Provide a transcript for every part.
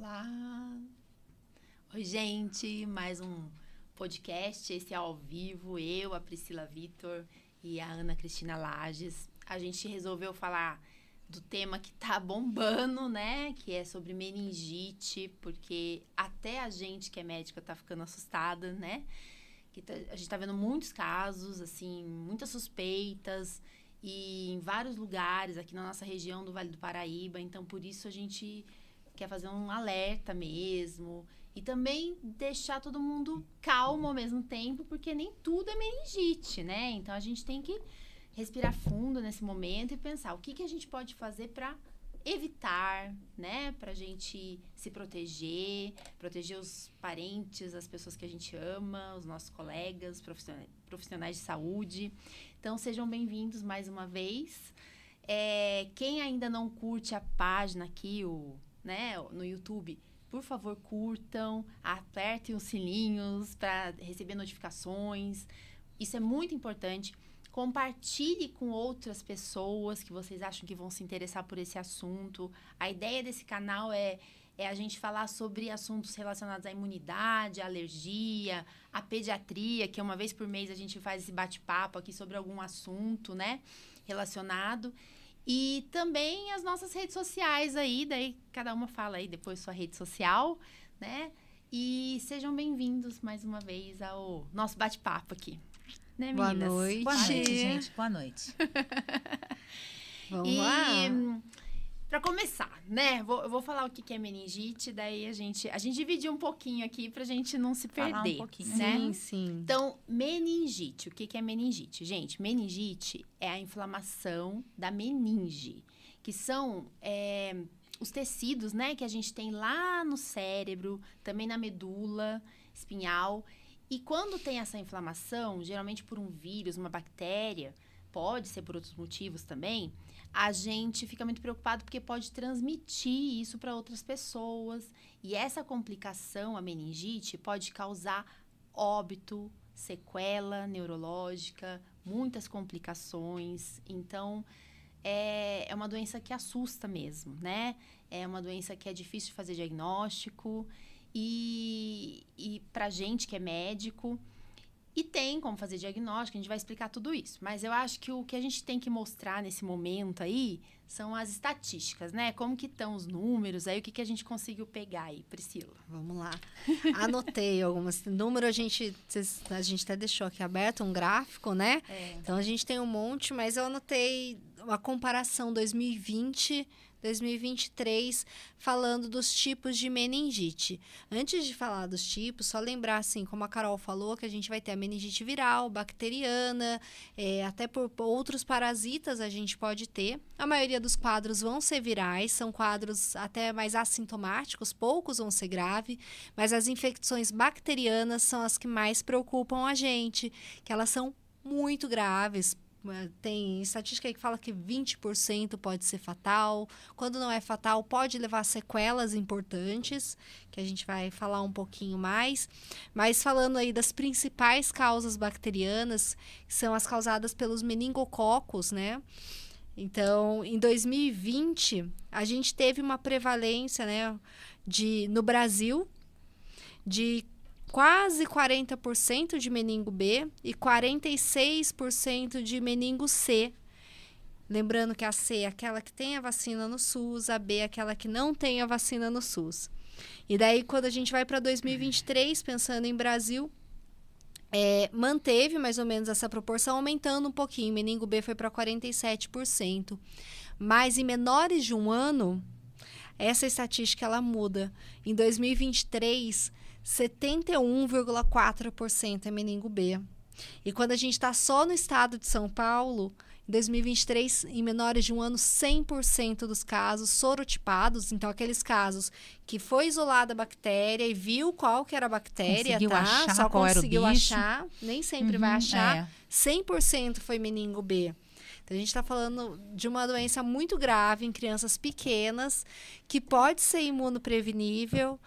Olá! Oi, gente, mais um podcast, esse é ao vivo, eu, a Priscila Vitor e a Ana Cristina Lages. A gente resolveu falar do tema que tá bombando, né? Que é sobre meningite, porque até a gente que é médica tá ficando assustada, né? Que tá, a gente tá vendo muitos casos, assim, muitas suspeitas e em vários lugares aqui na nossa região do Vale do Paraíba. Então, por isso a gente quer fazer um alerta mesmo e também deixar todo mundo calmo ao mesmo tempo, porque nem tudo é meningite, né? Então a gente tem que respirar fundo nesse momento e pensar o que, que a gente pode fazer para evitar, né? Para a gente se proteger, proteger os parentes, as pessoas que a gente ama, os nossos colegas, profissionais de saúde. Então sejam bem-vindos mais uma vez. É, quem ainda não curte a página aqui, o né, no YouTube, por favor, curtam, apertem os sininhos para receber notificações. Isso é muito importante. Compartilhe com outras pessoas que vocês acham que vão se interessar por esse assunto. A ideia desse canal é, é a gente falar sobre assuntos relacionados à imunidade, à alergia, à pediatria, que uma vez por mês a gente faz esse bate-papo aqui sobre algum assunto, né, relacionado. E também as nossas redes sociais aí, daí cada uma fala aí depois sua rede social, né? E sejam bem-vindos mais uma vez ao nosso bate-papo aqui. Né, Boa noite. Boa noite, gente. Boa noite. Vamos e, lá. Para começar, né? Vou, eu vou falar o que é meningite, daí a gente a gente dividir um pouquinho aqui para a gente não se perder, falar um pouquinho, né? Sim, sim. Então, meningite, o que é meningite, gente? Meningite é a inflamação da meninge, que são é, os tecidos, né, que a gente tem lá no cérebro, também na medula espinhal. E quando tem essa inflamação, geralmente por um vírus, uma bactéria, pode ser por outros motivos também, a gente fica muito preocupado porque pode transmitir isso para outras pessoas. E essa complicação, a meningite, pode causar óbito, sequela neurológica, muitas complicações. Então, é, é uma doença que assusta mesmo, né? É uma doença que é difícil de fazer diagnóstico. E, e para gente que é médico, e tem como fazer diagnóstico, a gente vai explicar tudo isso. Mas eu acho que o que a gente tem que mostrar nesse momento aí são as estatísticas, né? Como que estão os números, aí o que, que a gente conseguiu pegar aí, Priscila? Vamos lá. Anotei alguns números, a gente, a gente até deixou aqui aberto um gráfico, né? É. Então a gente tem um monte, mas eu anotei uma comparação 2020 2023, falando dos tipos de meningite. Antes de falar dos tipos, só lembrar, assim, como a Carol falou, que a gente vai ter a meningite viral, bacteriana, é, até por outros parasitas a gente pode ter. A maioria dos quadros vão ser virais, são quadros até mais assintomáticos, poucos vão ser grave, mas as infecções bacterianas são as que mais preocupam a gente, que elas são muito graves, tem estatística que fala que 20% pode ser fatal. Quando não é fatal, pode levar sequelas importantes, que a gente vai falar um pouquinho mais. Mas falando aí das principais causas bacterianas, que são as causadas pelos meningococos, né? Então, em 2020, a gente teve uma prevalência, né, de no Brasil de quase 40% de meningo B e 46% de meningo C. Lembrando que a C é aquela que tem a vacina no SUS, a B é aquela que não tem a vacina no SUS. E daí, quando a gente vai para 2023, pensando em Brasil, é, manteve mais ou menos essa proporção, aumentando um pouquinho. Meningo B foi para 47%. Mas em menores de um ano, essa estatística ela muda. Em 2023, 71,4% é meningo B. E quando a gente está só no estado de São Paulo, em 2023, em menores de um ano, 100% dos casos sorotipados, então aqueles casos que foi isolada a bactéria e viu qual que era a bactéria, conseguiu tá? Achar Só qual conseguiu era o bicho. achar, nem sempre uhum, vai achar. É. 100% foi meningo B. Então, a gente está falando de uma doença muito grave em crianças pequenas, que pode ser imunoprevenível,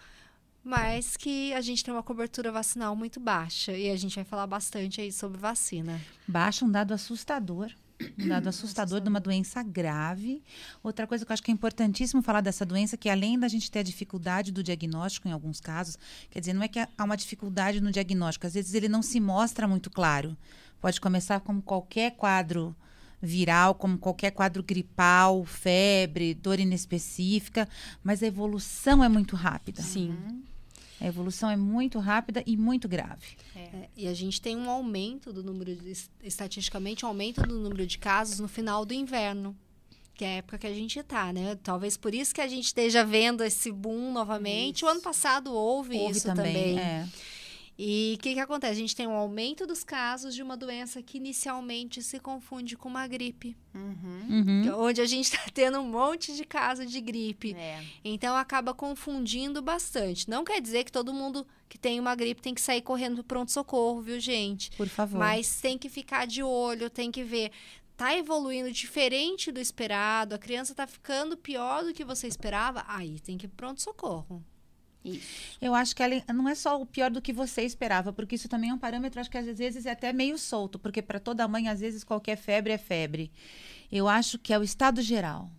mas que a gente tem uma cobertura vacinal muito baixa. E a gente vai falar bastante aí sobre vacina. Baixa um dado assustador. Um dado assustador de uma doença grave. Outra coisa que eu acho que é importantíssimo falar dessa doença, que além da gente ter a dificuldade do diagnóstico em alguns casos, quer dizer, não é que há uma dificuldade no diagnóstico, às vezes ele não se mostra muito claro. Pode começar como qualquer quadro viral, como qualquer quadro gripal, febre, dor inespecífica, mas a evolução é muito rápida. Sim. A evolução é muito rápida e muito grave. É, e a gente tem um aumento do número, de, estatisticamente, um aumento do número de casos no final do inverno. Que é a época que a gente está, né? Talvez por isso que a gente esteja vendo esse boom novamente. Isso. O ano passado houve, Houve isso também. também. é. E o que, que acontece? A gente tem um aumento dos casos de uma doença que inicialmente se confunde com uma gripe. Uhum. Uhum. Onde a gente está tendo um monte de casos de gripe. É. Então acaba confundindo bastante. Não quer dizer que todo mundo que tem uma gripe tem que sair correndo para pronto-socorro, viu, gente? Por favor. Mas tem que ficar de olho, tem que ver. Tá evoluindo diferente do esperado, a criança tá ficando pior do que você esperava, aí tem que ir pro pronto-socorro. Isso. Eu acho que ela não é só o pior do que você esperava, porque isso também é um parâmetro, acho que às vezes é até meio solto, porque para toda mãe, às vezes, qualquer febre é febre. Eu acho que é o estado geral.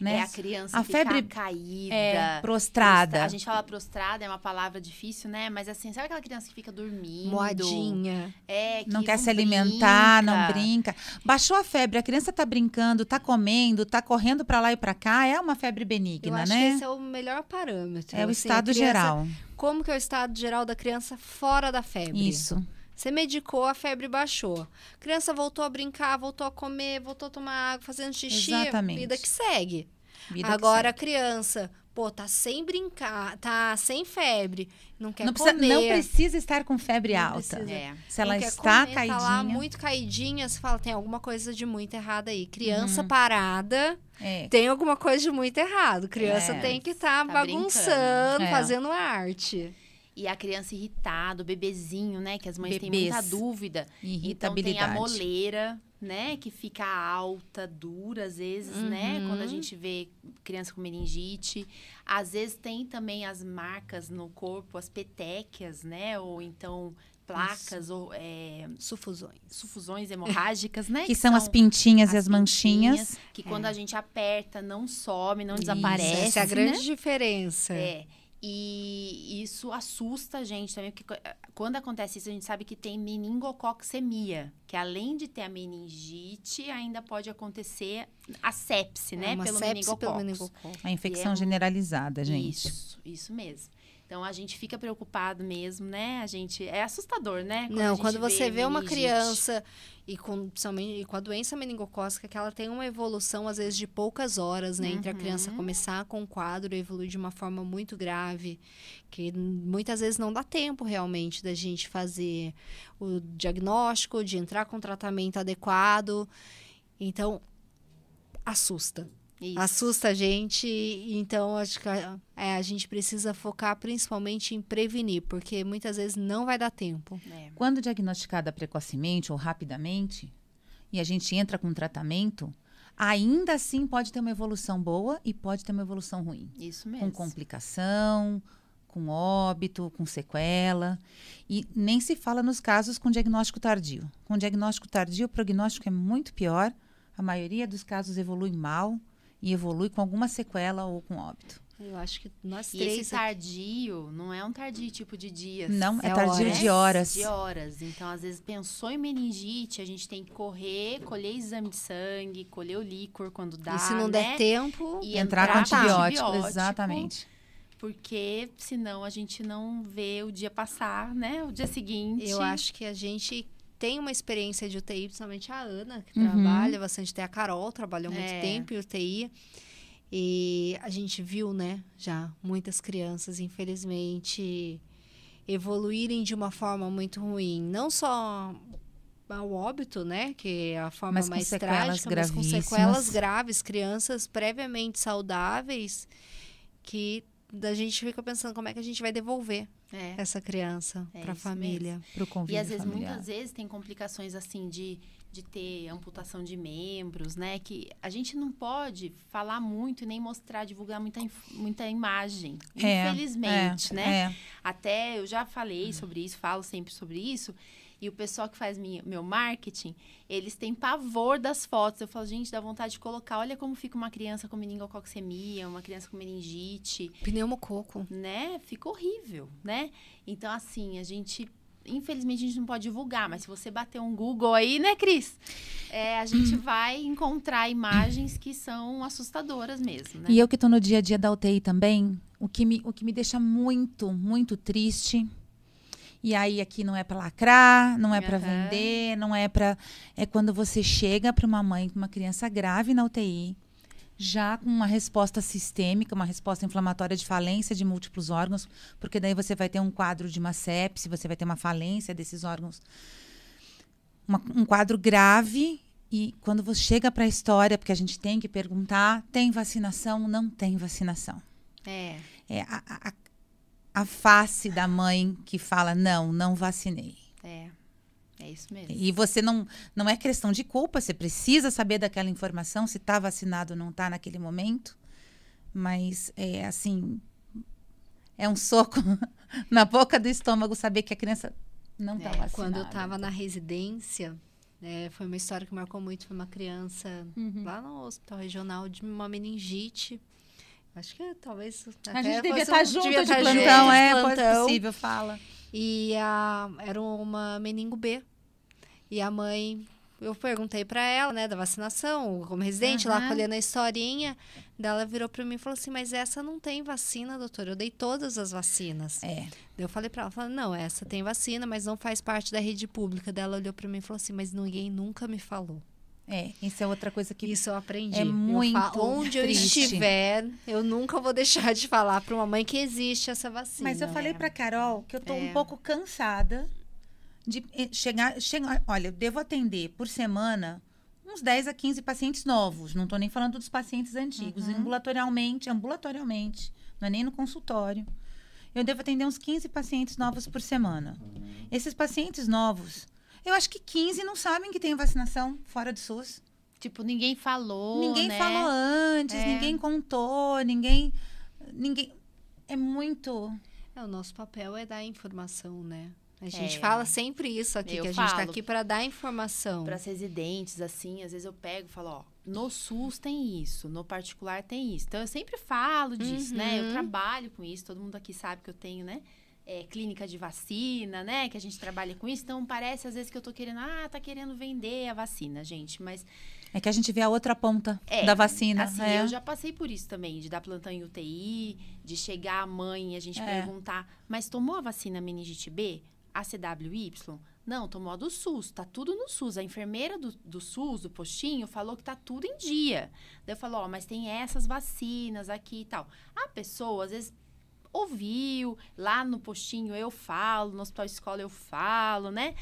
Né? É a criança A ficar febre caída. é prostrada. A gente fala prostrada, é uma palavra difícil, né? Mas assim, sabe aquela criança que fica dormindo? Moadinha. É, que não quer se alimentar, não brinca. brinca. Baixou a febre, a criança tá brincando, tá comendo, tá correndo para lá e para cá, é uma febre Eu benigna, acho né? que esse é o melhor parâmetro. É o assim, a estado criança- geral. Como que é o estado geral da criança fora da febre? Isso. Você medicou, a febre baixou. A criança voltou a brincar, voltou a comer, voltou a tomar água, fazendo xixi. Exatamente. Vida que segue. Vida que Agora a segue. criança, pô, tá sem brincar, tá sem febre, não quer não precisa, comer. não precisa estar com febre Não alta. precisa. É. Se ela está comer, caidinha, Tá lá muito caidinha, você fala, tem alguma coisa de muito errado aí. Criança Uhum. parada, é. tem alguma coisa de muito errado. Criança É. tem que estar Tá bagunçando, brincando. É. fazendo arte. E a criança irritada, o bebezinho, né? Que as mães têm Bebês. muita dúvida. Então tem a irritabilidade. moleira, né? Que fica alta, dura, às vezes, né? Uhum. Quando a gente vê criança com meningite. Às vezes tem também as marcas no corpo, as petequias, né? Ou então placas ou é, Sufusões. sufusões hemorrágicas, né? que são as pintinhas e as manchinhas. pintinhas, Que quando a gente aperta, não some, não Isso, desaparece. Essa é a né? grande diferença. É. E isso assusta a gente também, porque quando acontece isso, a gente sabe que tem meningococcemia, que além de ter a meningite, ainda pode acontecer a sepse, né? É uma pelo sepse pelo meningococcus. meningococcus. A infecção é generalizada, gente. Isso, isso mesmo. Então a gente fica preocupado mesmo, né? A gente é assustador, né? a Não, quando você vê uma meningite. criança e com, principalmente, e com a doença meningocócica, que ela tem uma evolução, às vezes, de poucas horas, né? Entre a criança Uhum. começar com o quadro e evoluir de uma forma muito grave, que muitas vezes não dá tempo realmente da gente fazer o diagnóstico, de entrar com o tratamento adequado. Então, assusta. Isso. Assusta a gente, então acho que a, é, a gente precisa focar principalmente em prevenir, porque muitas vezes não vai dar tempo. É. Quando diagnosticada precocemente ou rapidamente, e a gente entra com tratamento, ainda assim pode ter uma evolução boa e pode ter uma evolução ruim. Isso Com mesmo. complicação, com óbito, com sequela. E nem se fala nos casos com diagnóstico tardio. Com diagnóstico tardio, o prognóstico é muito pior. A maioria dos casos evolui mal e evolui com alguma sequela ou com óbito. Eu acho que nós E três. esse tardio não é um tardio tipo de dias. Não, é, É tardio horas. de horas. De horas. Então, às vezes, pensou em meningite, a gente tem que correr, colher exame de sangue, colher o líquor quando dá, e se não né? der tempo, E Entrar com entrar com antibiótico. antibiótico. Exatamente. Porque senão a gente não vê o dia passar, né? O dia seguinte. eu acho que a gente tem uma experiência de UTI, principalmente a Ana, que Uhum. trabalha bastante, tem a Carol, trabalhou muito É. tempo em UTI. E a gente viu, né, já muitas crianças, infelizmente, evoluírem de uma forma muito ruim. Não só ao óbito, né, que é a forma Mas mais trágica, mas com sequelas graves, crianças previamente saudáveis, que a gente fica pensando como é que a gente vai devolver É. essa criança É para a família. Para o E convívio às vezes, familiar. muitas vezes, tem complicações assim de, de ter amputação de membros, né? Que a gente não pode falar muito e nem mostrar, divulgar muita, muita imagem. É, infelizmente, é, né? é. Até eu já falei sobre isso, falo sempre sobre isso. E o pessoal que faz minha, meu marketing, eles têm pavor das fotos. Eu falo, gente, dá vontade de colocar. Olha como fica uma criança com meningococcemia, uma criança com meningite. Pneumococo. Né? Fica horrível, né? Então, assim, a gente infelizmente a gente não pode divulgar, mas se você bater um Google aí, né, Cris? É, a gente vai encontrar imagens que são assustadoras mesmo, né? E eu que estou no dia a dia da UTI também, o que me, o que me deixa muito, muito triste. E aí aqui não é para lacrar, não é para vender, não é para é quando você chega para uma mãe com uma criança grave na UTI, já com uma resposta sistêmica, uma resposta inflamatória de falência de múltiplos órgãos, porque daí você vai ter um quadro de uma sepse, você vai ter uma falência desses órgãos. Uma, um quadro grave e quando você chega para a história, porque a gente tem que perguntar, tem vacinação? Não tem vacinação. É. É a, a, a face da mãe que fala, não, não vacinei. É. É isso mesmo. E você não não é questão de culpa, você precisa saber daquela informação se está vacinado ou não está naquele momento. Mas é assim, é um soco na boca do estômago saber que a criança não está é, vacinada. Quando eu estava na residência, é, foi uma história que marcou muito. Foi uma criança uhum. lá no hospital regional de uma meningite. Acho que talvez. A gente devia estar tá junto de plantão, é, plantão. possível, fala. E a, era uma meningo B. E a mãe, eu perguntei para ela, né, da vacinação, como residente, uhum. lá colhendo a historinha. Dela virou para mim e falou assim: Mas essa não tem vacina, doutora. Eu dei todas as vacinas. É. Eu falei para ela: falei, Não, essa tem vacina, mas não faz parte da rede pública. Dela olhou para mim e falou assim: Mas ninguém nunca me falou. É, isso é outra coisa que isso eu aprendi. É muito eu falo, onde triste. eu estiver, eu nunca vou deixar de falar para uma mãe que existe essa vacina. Mas eu falei é. para Carol que eu tô é. um pouco cansada de eh, chegar, chegar. Olha, eu devo atender por semana uns 10 a 15 pacientes novos. Não estou nem falando dos pacientes antigos. Uhum. Ambulatorialmente, ambulatorialmente, não é nem no consultório. Eu devo atender uns 15 pacientes novos por semana. Esses pacientes novos, eu acho que 15 não sabem que tem vacinação fora do SUS. Tipo, ninguém falou. Ninguém né? falou antes, é. ninguém contou, ninguém. ninguém É muito. É, o nosso papel é dar informação, né? A gente é. fala sempre isso aqui, eu que a gente está aqui para dar informação. Para as residentes, assim, às vezes eu pego e falo, ó, no SUS tem isso, no particular tem isso. Então eu sempre falo disso, uhum. né? Eu uhum. trabalho com isso, todo mundo aqui sabe que eu tenho, né? É, clínica de vacina, né? Que a gente trabalha com isso. Então parece às vezes que eu tô querendo, ah, tá querendo vender a vacina, gente, mas. É que a gente vê a outra ponta é, da vacina. Assim, é. eu já passei por isso também, de dar plantão em UTI, de chegar a mãe e a gente é. perguntar, mas tomou a vacina meningite B? a CWY? Não, tomou a do SUS, tá tudo no SUS. A enfermeira do, do SUS, do postinho, falou que tá tudo em dia. Daí eu falo, ó, mas tem essas vacinas aqui e tal. A pessoa, às vezes, ouviu, lá no postinho eu falo, no hospital escola eu falo, né?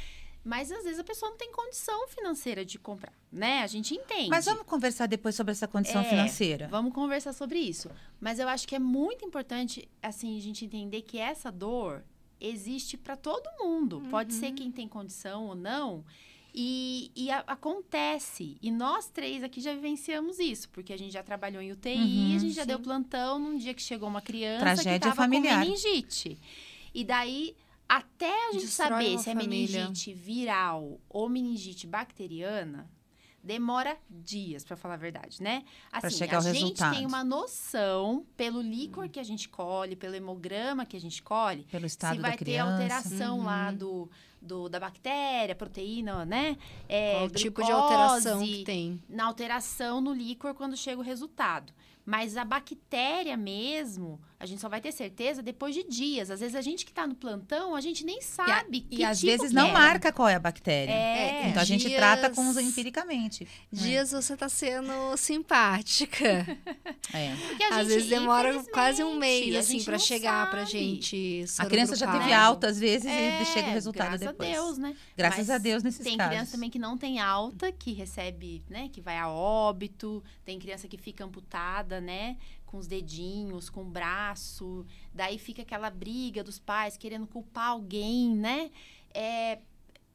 Mas às vezes a pessoa não tem condição financeira de comprar, né? A gente entende. Mas vamos conversar depois sobre essa condição é, financeira. Vamos conversar sobre isso. Mas eu acho que é muito importante, assim, a gente entender que essa dor, existe para todo mundo. Uhum. Pode ser uhum. quem tem condição ou não. E, e a, acontece. E nós três aqui já vivenciamos isso, porque a gente já trabalhou em UTI, uhum, a gente já sim. deu plantão num dia que chegou uma criança Tragédia que estava com meningite. E daí, até a gente Destrói saber se é meningite viral ou meningite bacteriana, demora dias, para falar a verdade, né? Assim, chegar a gente resultado. tem uma noção pelo líquor que a gente colhe, pelo hemograma que a gente colhe, pelo estado se vai da ter alteração uhum. lá do, do, da bactéria, proteína, né? É, Qual tipo de alteração que tem? Na alteração no líquor quando chega o resultado. Mas a bactéria mesmo, a gente só vai ter certeza depois de dias. Às vezes a gente que está no plantão, a gente nem sabe e, que e às tipo vezes não é. marca qual é a bactéria. É, então a gente dias, trata com os empiricamente. Dias é. você está sendo simpática. É. Porque às gente, vezes demora quase um mês assim para chegar para gente. A criança já teve alta às vezes e chega o resultado graças depois. Graças a Deus, né? Graças Mas a Deus nesses tem casos. Tem criança também que não tem alta, que recebe, né, que vai a óbito, tem criança que fica amputada, né? com os dedinhos, com o braço. Daí fica aquela briga dos pais querendo culpar alguém, né? É,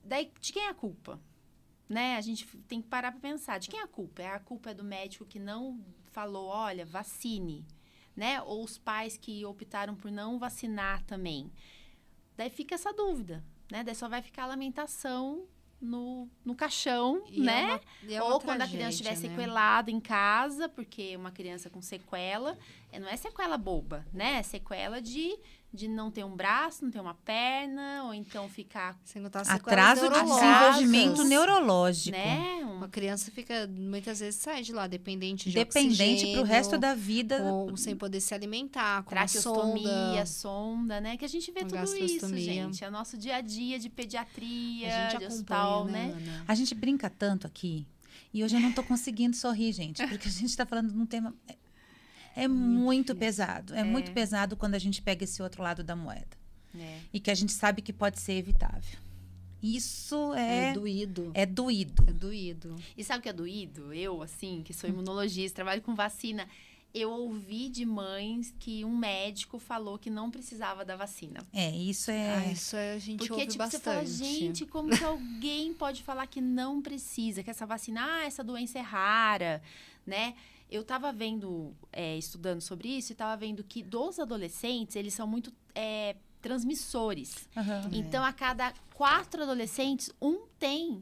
daí, de quem é a culpa? Né? A gente tem que parar para pensar. De quem é a culpa? É a culpa é do médico que não falou, olha, vacine, né? Ou os pais que optaram por não vacinar também. Daí fica essa dúvida, né? Daí só vai ficar a lamentação no, no caixão, E é né? uma- e é Ou uma quando a criança estiver tragédia, né? sequelada em casa, porque uma criança com sequela, é, não é sequela boba, né? É sequela de, de não ter um braço, não ter uma perna, ou então ficar, Sem contar as sequelas Atraso de desenvolvimento neurológico. né? Um, Uma criança fica, muitas vezes, sai de lá dependente de Dependente pro oxigênio, resto da vida. com- sem poder se alimentar, com a traqueostomia, sonda. sonda, né? Que a gente vê tudo isso, gente. É o nosso dia a dia de pediatria, A gente de hospital, né, né? A gente brinca tanto aqui. E hoje eu não tô conseguindo sorrir, gente. Porque a gente tá falando de um tema. É, é muito, pesado. É, muito pesado quando a gente pega esse outro lado da moeda. É. E que a gente sabe que pode ser evitável. Isso É é, doído. é doído. É doído. E sabe o que é doído? Eu, assim, que sou imunologista, trabalho com vacina, eu ouvi de mães que um médico falou que não precisava da vacina. É, isso é. Ah, isso é- a gente Porque, ouve tipo, bastante. você fala, gente, como que alguém pode falar que não precisa, que essa vacina, ah, essa doença é rara, né? Eu tava vendo, é, estudando sobre isso, e tava vendo que dos adolescentes, eles são muito é, transmissores. Aham. Então, a cada quatro adolescentes, um tem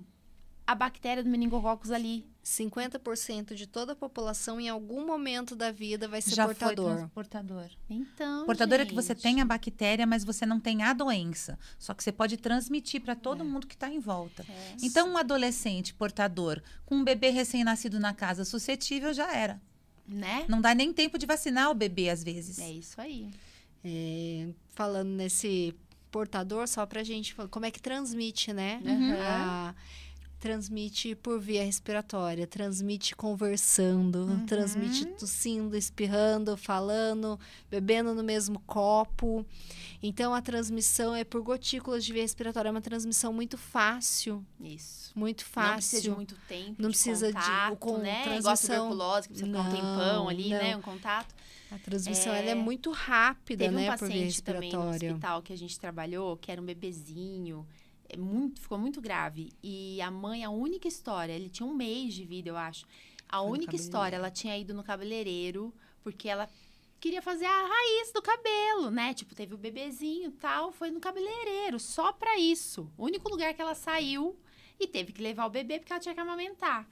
a bactéria do meningococcus ali. 50% de toda a população, em algum momento da vida, vai ser Já foi portador. Então, Portador é que você gente, tem a bactéria, mas você não tem a doença. Só que você pode transmitir para todo mundo que está em volta. É. Então, um adolescente portador com um bebê recém-nascido na casa suscetível já era. Né? Não dá nem tempo de vacinar o bebê, às vezes. É isso aí. É, falando nesse portador, só pra gente falar como é que transmite, né? Uhum. A- transmite por via respiratória, transmite conversando, Uhum. transmite tossindo, espirrando, falando, bebendo no mesmo copo. Então a transmissão é por gotículas de via respiratória, é uma transmissão muito fácil, Isso. muito Não fácil. precisa de muito tempo. Não de precisa de- contato, o com- né? Transmissão. tuberculose, que precisa ficar um Não, tempão ali, não. né? Um contato. A transmissão É, ela é muito rápida, Teve né, um por via paciente também no respiratória. hospital que a gente trabalhou, que era um bebezinho. É muito, ficou muito grave. E a mãe, a única história, ele tinha um mês de vida, eu acho. A Foi única história, ela tinha ido no cabeleireiro, porque ela queria fazer a raiz do cabelo, né? Tipo, teve o bebezinho e tal, foi no cabeleireiro, só pra isso. O único lugar que ela saiu e teve que levar o bebê porque ela tinha que amamentar.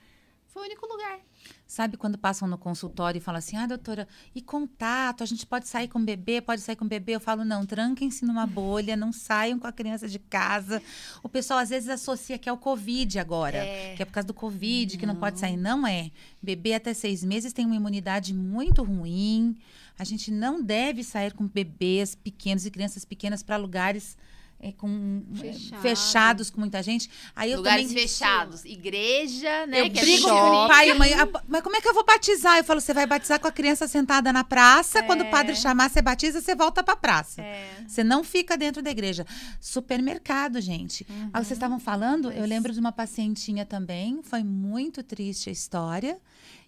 Foi o único lugar. Sabe quando passam no consultório e falam assim: ah, doutora, e contato? A gente pode sair com o bebê, pode sair com o bebê? Eu falo: não, tranquem-se numa bolha, não saiam com a criança de casa. O pessoal às vezes associa que é o Covid agora, É. que é por causa do Covid, que não pode sair. Não é. Bebê até seis meses tem uma imunidade muito ruim. A gente não deve sair com bebês pequenos e crianças pequenas para lugares. É, com, é, Fechado. fechados com muita gente. Aí eu Lugares também fechados. Igreja, né? eu que é brigo com o pai e mãe. "Ah, Mas como é que eu vou batizar? Eu falo, você vai batizar com a criança sentada na praça. Quando o padre chamar, você batiza, você volta pra praça. É. Você não fica dentro da igreja. Supermercado, gente. Ah, vocês estavam falando, eu lembro de uma pacientinha também. Foi muito triste a história.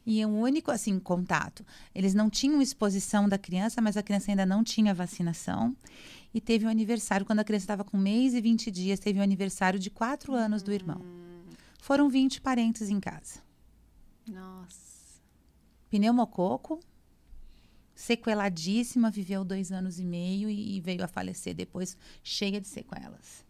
E o único, assim, contato. Eles não tinham exposição da criança, mas a criança ainda não tinha vacinação. E teve um aniversário, quando a criança estava com um mês e 20 dias, teve um aniversário de quatro anos do irmão. Foram 20 parentes em casa. Nossa. Pneumococo, sequeladíssima, viveu dois anos e meio e, e veio a falecer depois, cheia de sequelas.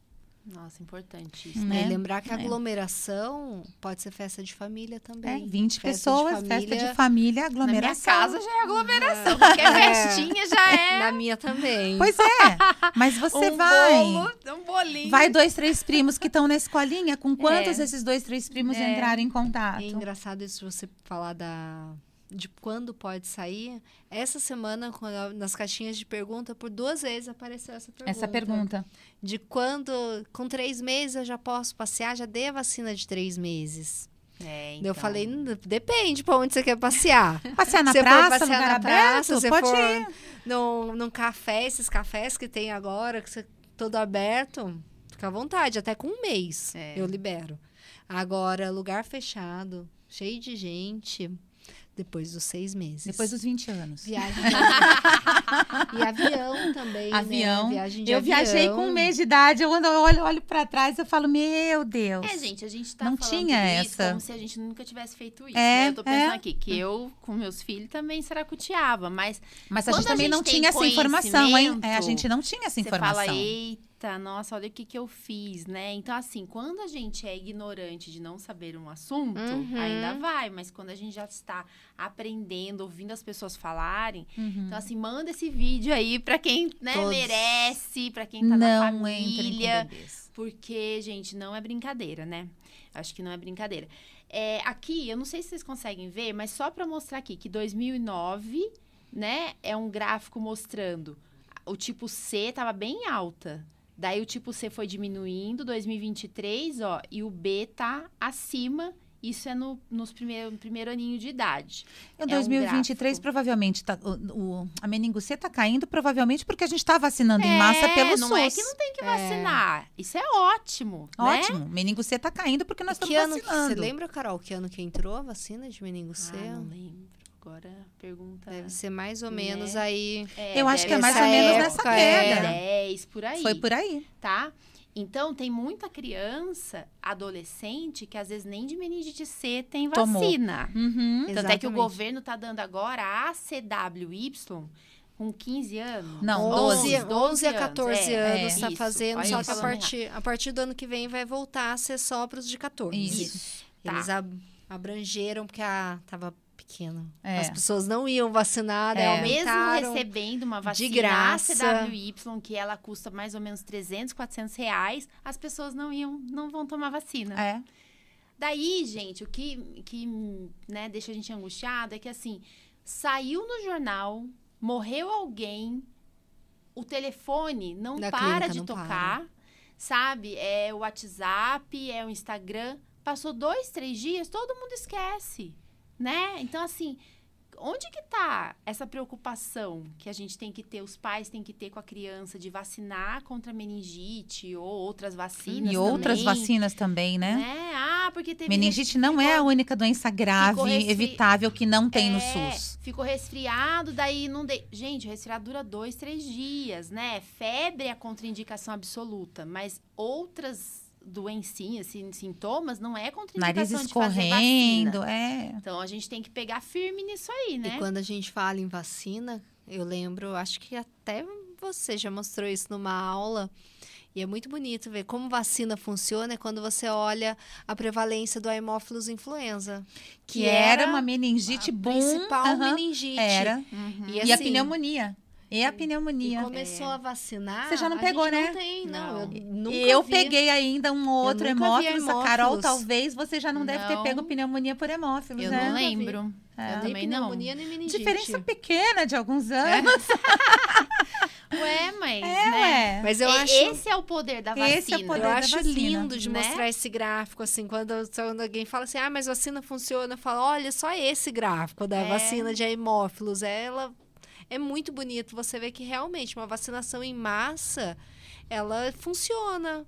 Nossa, importante isso. Né? E lembrar que a É. aglomeração pode ser festa de família É, também. 20 Festa de pessoas, festa família. de família, Na minha aglomeração. casa já é aglomeração. Qualquer festinha já é. Na minha também. Pois é, mas você um vai. Bolo, um bolinho. Vai dois, três primos que estão na escolinha. Com quantos É. esses dois, três primos É. entraram em contato? É engraçado isso você falar da de quando pode sair. Essa semana, quando- nas caixinhas de pergunta, por duas vezes apareceu essa pergunta. Essa pergunta. De quando, com três meses, eu já posso passear, já dei a vacina de três meses. É, então. Eu falei, "Hum, depende pra onde você quer passear. Passear na Se for praça, passear lugar na aberto, praça, se pode for ir. num, num café, esses cafés que tem agora, que você todo aberto, fica à vontade, até com um mês É. eu libero. Agora, lugar fechado, cheio de gente, depois dos seis meses. Depois dos 20 anos. Viagem de... E avião também, Avião. né? Viagem de eu avião. viajei com um mês de idade, eu olho, olho para trás e falo, meu Deus. É, gente, a gente tá Não falando tinha essa. como se a gente nunca tivesse feito isso. É, né? Eu tô pensando é. aqui que eu, com meus filhos, também saracuteava, mas Mas a gente a também gente não tinha essa informação, hein? É, a gente não tinha essa você informação. fala, eita, nossa, olha o que, que eu fiz, né? Então, assim, quando a gente é ignorante de não saber um assunto, Uhum. ainda vai, mas quando a gente já está aprendendo, ouvindo as pessoas falarem, Uhum. então, assim, manda esse vídeo aí pra quem né, Todos. merece, pra quem tá na não com família. Porque, gente, não é brincadeira, né? Acho que não é brincadeira. É, aqui, eu não sei se vocês conseguem ver, mas só para mostrar aqui que 2009, né, é um gráfico mostrando o tipo C tava bem alta. Daí o tipo C foi diminuindo, 2023, ó, e o B tá acima. Isso é no, nos primeiro, no primeiro aninho de idade. Em um 2023, gráfico. provavelmente, tá, o, o- a meningo C tá caindo, provavelmente porque a gente tá vacinando em massa É, pelo não SUS. é que não tem que vacinar. Isso é ótimo, né? Ótimo. Meningo C tá caindo porque nós que estamos ano que, vacinando. você lembra, Carol, que ano que entrou a vacina de meningo C? Ah, não lembro. Agora a pergunta. Deve ser mais ou Né? menos aí. É, Eu acho que é mais ou menos nessa queda. é. 10 por aí. Foi por aí. tá? Então, tem muita criança, adolescente, que às vezes nem de meningite C tem vacina. Uhum. Tanto é que o governo tá dando agora a ACWY com 15 anos. Não, 11, 12. 11 a 14 é, anos é. tá Isso. fazendo, Olha só isso. que a partir, a partir do ano que vem vai voltar a ser só para os de 14. Isso. Tá. Eles ab- abrangeram porque a, tava pequeno. É. As pessoas não iam vacinar, daí É. Mesmo recebendo uma vacina graça. ACWY, que ela custa mais ou menos 300, 400 reais, as pessoas não iam, não vão tomar vacina. É. Daí, gente, o que, que né, deixa a gente angustiado é que, assim, saiu no jornal, morreu alguém, o telefone não Da para clínica de não tocar, sabe? É o WhatsApp, é o Instagram. Passou dois, três dias, todo mundo esquece, né? Então, assim, onde que tá essa preocupação que a gente tem que ter, os pais têm que ter com a criança de vacinar contra meningite ou outras vacinas E outras também, vacinas também, né? né? Ah, porque teve Meningite não é a única doença grave, resfri- evitável que não tem no É, SUS. Ficou resfriado, daí não dei. Gente, o resfriado dura dois, três dias, né? Febre é a contraindicação absoluta, mas outras doencinhas, assim, sintomas, não é Nariz contraindicação de fazer escorrendo, vacina. é. Então a gente tem que pegar firme nisso aí, né? E quando a gente fala em vacina, eu lembro, acho que até você já mostrou isso numa aula. E é muito bonito ver como vacina funciona é quando você olha a prevalência do Haemophilus influenza. Que, era, uma meningite boom. principal aham, meningite. Era. Uhum. E, E a assim, pneumonia. E a E pneumonia. começou a vacinar. Você já não a pegou, gente né? Não tem, não. Não. Eu nunca E eu vi. peguei ainda um outro hemófilos. A Carol, talvez você já não, deve ter Não. pego pneumonia por hemófilos, Eu né? não nunca vi. lembro. É. Eu Nem também não. pneumonia, nem meningite. Diferença pequena de alguns É. anos. Ué, mas, É, né? ué. Mas eu E- acho... Esse é o poder da vacina. Esse é o poder Eu da acho vacina, lindo de né? mostrar esse gráfico, assim, quando, quando alguém fala assim, ah, mas vacina funciona, eu falo, olha, só esse gráfico da É. vacina de hemófilos, ela é muito bonito, você vê que realmente uma vacinação em massa, ela funciona.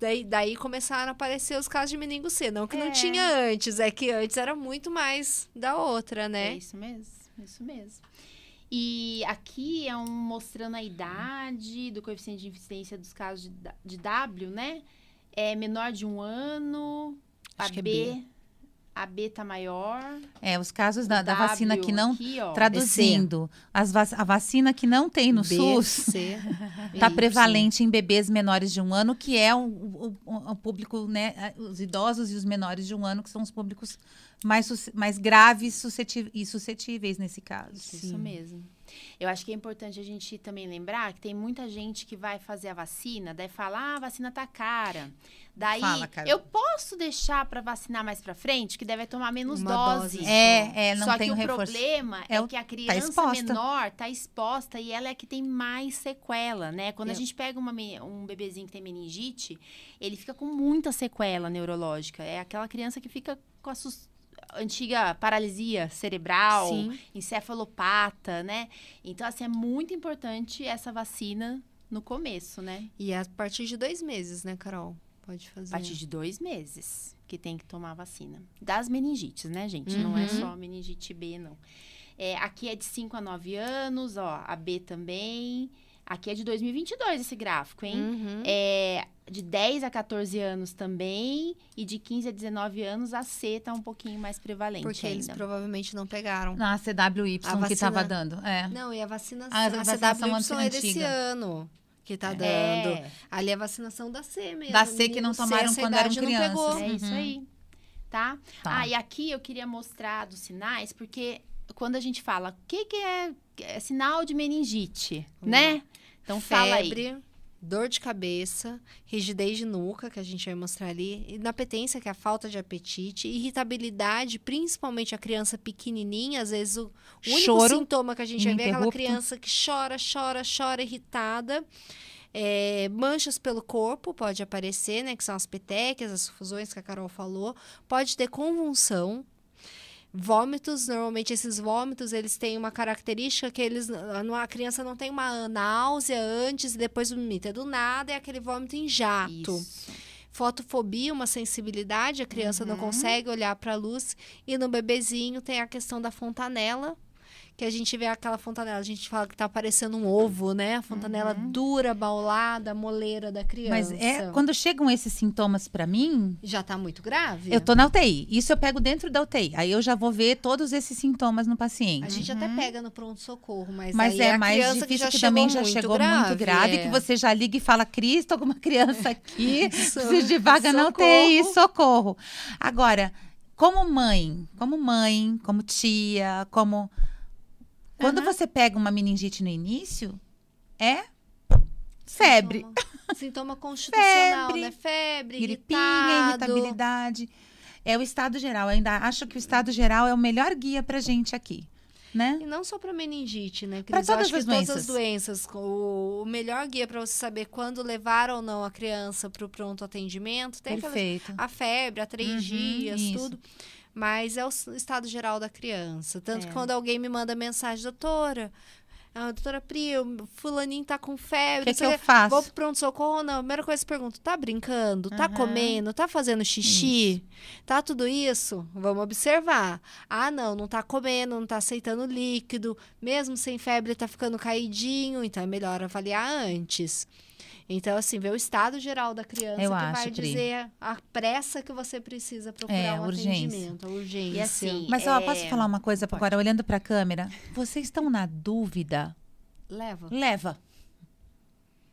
Daí, daí começaram a aparecer os casos de meningo C, não que É. não tinha antes, é que antes era muito mais da outra, É né? isso mesmo, isso mesmo. E aqui é um mostrando a idade do coeficiente de incidência dos casos de, de W, né? É menor de um ano, Acho a que é B, B. a B tá maior. É, os casos da, da W vacina que não. aqui, ó. Traduzindo, as vac- a vacina que não tem no B, SUS C, está prevalente em bebês menores de um ano, que é o, o- o- público, né? Os idosos e os menores de um ano, que são os públicos mais, mais graves susceti- e suscetíveis nesse caso. Isso Sim. mesmo. Eu acho que é importante a gente também lembrar que tem muita gente que vai fazer a vacina, daí fala, ah, a vacina tá cara. Daí, Fala, eu posso deixar para vacinar mais para frente, que deve tomar menos Uma dose. dose É, é, não Só tem que o reforço. problema é, É que a criança exposta. menor tá exposta e ela é que tem mais sequela, né? Quando a É. gente pega uma um bebezinho que tem meningite, ele fica com muita sequela neurológica. É aquela criança que fica com a sus- antiga paralisia cerebral, Sim. encefalopata, né? Então, assim, é muito importante essa vacina no começo, né? E a partir de dois meses, né, Carol? Pode fazer. A partir de dois meses que tem que tomar a vacina. Das meningites, né, gente? Não é Uhum. só meningite B, não. É, aqui é de 5 a 9 anos, ó. A B também. Aqui é de 2022 esse gráfico, hein? Uhum. É, de 10 a 14 anos também. E de 15 a 19 anos, a C tá um pouquinho mais prevalente Porque eles ainda. provavelmente não pegaram. Na CWY A que estava vacina- dando. É. Não, e a vacina A a vacinação CWY é desse antiga. ano. que tá dando. É. Ali é a vacinação da C mesmo. Da C que não C, tomaram essa quando eram idade não crianças. pegou. É isso Uhum. aí. Tá? Tá. Ah, e aqui eu queria mostrar dos sinais, porque quando a gente fala o que, que é, é sinal de meningite, né? Então fala aí. Febre, dor de cabeça, rigidez de nuca, que a gente vai mostrar ali, inapetência, que é a falta de apetite, irritabilidade, principalmente a criança pequenininha, às vezes o único Choro sintoma que a gente vai ver é aquela criança que chora, chora, chora, irritada. É, manchas pelo corpo pode aparecer, né? Que são as petecas, as fusões que a Carol falou. Pode ter convulsão. Vômitos, normalmente esses vômitos, eles têm uma característica que eles, a criança não tem uma náusea antes e depois vomita. É do nada, é aquele vômito em jato. Isso. Fotofobia, uma sensibilidade, a criança não Uhum. consegue olhar para a luz. E no bebezinho tem a questão da fontanela, que a gente vê aquela fontanela, a gente fala que tá parecendo um ovo, né? A fontanela Uhum. dura, baulada, a moleira da criança. Mas é quando chegam esses sintomas pra mim, Já tá muito grave? eu tô na UTI. Isso eu pego dentro da UTI. Aí eu já vou ver todos esses sintomas no A paciente. gente até pega no pronto-socorro, mas, Mas aí é a mais difícil que, que, também já chegou grave, muito grave, é. que você já liga e fala, Cristo, alguma criança aqui, Isso. preciso de vaga na Socorro. UTI, socorro. Agora, como mãe, como mãe, como tia, como... Quando Aham. você pega uma meningite no início, é febre. Sintoma, sintoma constitucional, Febre, né? Febre, gripinha, irritado. irritabilidade. É o estado geral. Eu ainda acho que o estado geral é o melhor guia pra gente aqui, né? E não só para meningite, né? Eu todas as todas doenças. as doenças. O, melhor guia para você saber quando levar ou não a criança para o pronto atendimento. Tem aquelas- Perfeito. a febre, a três Uhum, dias, isso. tudo. Mas é o estado geral da criança. Tanto É. que quando alguém me manda mensagem, doutora, a doutora Pri, o fulaninho tá com febre. O que, que eu faço? Vou pro pronto-socorro, não. A primeira coisa que eu pergunto, tá brincando? Tá Aham. comendo? Tá fazendo xixi? Tá tudo isso? Vamos observar. Ah, não, não tá comendo, não tá aceitando líquido. Mesmo sem febre, tá ficando caidinho. Então, é melhor avaliar antes. Então, assim, ver o estado geral da criança Eu que acho, vai Pri. dizer a pressa que você precisa procurar É, um urgência. atendimento, a urgência. E assim, Mas ó, É, posso falar uma coisa pode. agora, olhando pra câmera? Vocês estão na dúvida? Leva. Leva.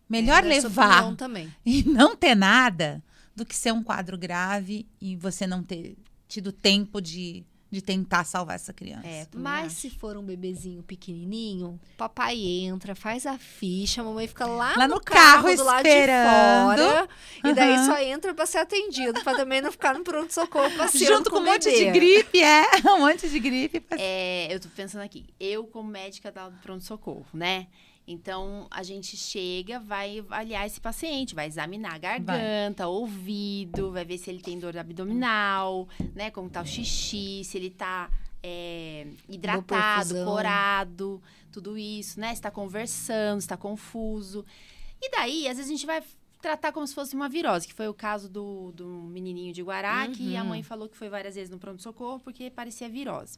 Melhor É, levar também. e não ter nada do que ser um quadro grave e você não ter tido tempo de, de tentar salvar essa criança. É, Mas acho. se for um bebezinho pequenininho, papai entra, faz a ficha, a mamãe fica lá, Lá no, no carro, carro do lado esperando. de fora. E daí só entra pra ser atendido, pra também não ficar no pronto-socorro passeando Junto com um o monte de gripe, é. Um monte de gripe. É, eu tô pensando aqui, eu como médica da pronto-socorro, né? Então, a gente chega, vai avaliar esse paciente, vai examinar a garganta, ouvido, vai ver se ele tem dor abdominal, né? Como tá o xixi, se ele tá é, hidratado, corado, tudo isso, né? Se tá conversando, se tá confuso. E daí, às vezes a gente vai tratar como se fosse uma virose, que foi o caso do, do menininho de Guará, que a Uhum. mãe falou que foi várias vezes no pronto-socorro porque parecia virose.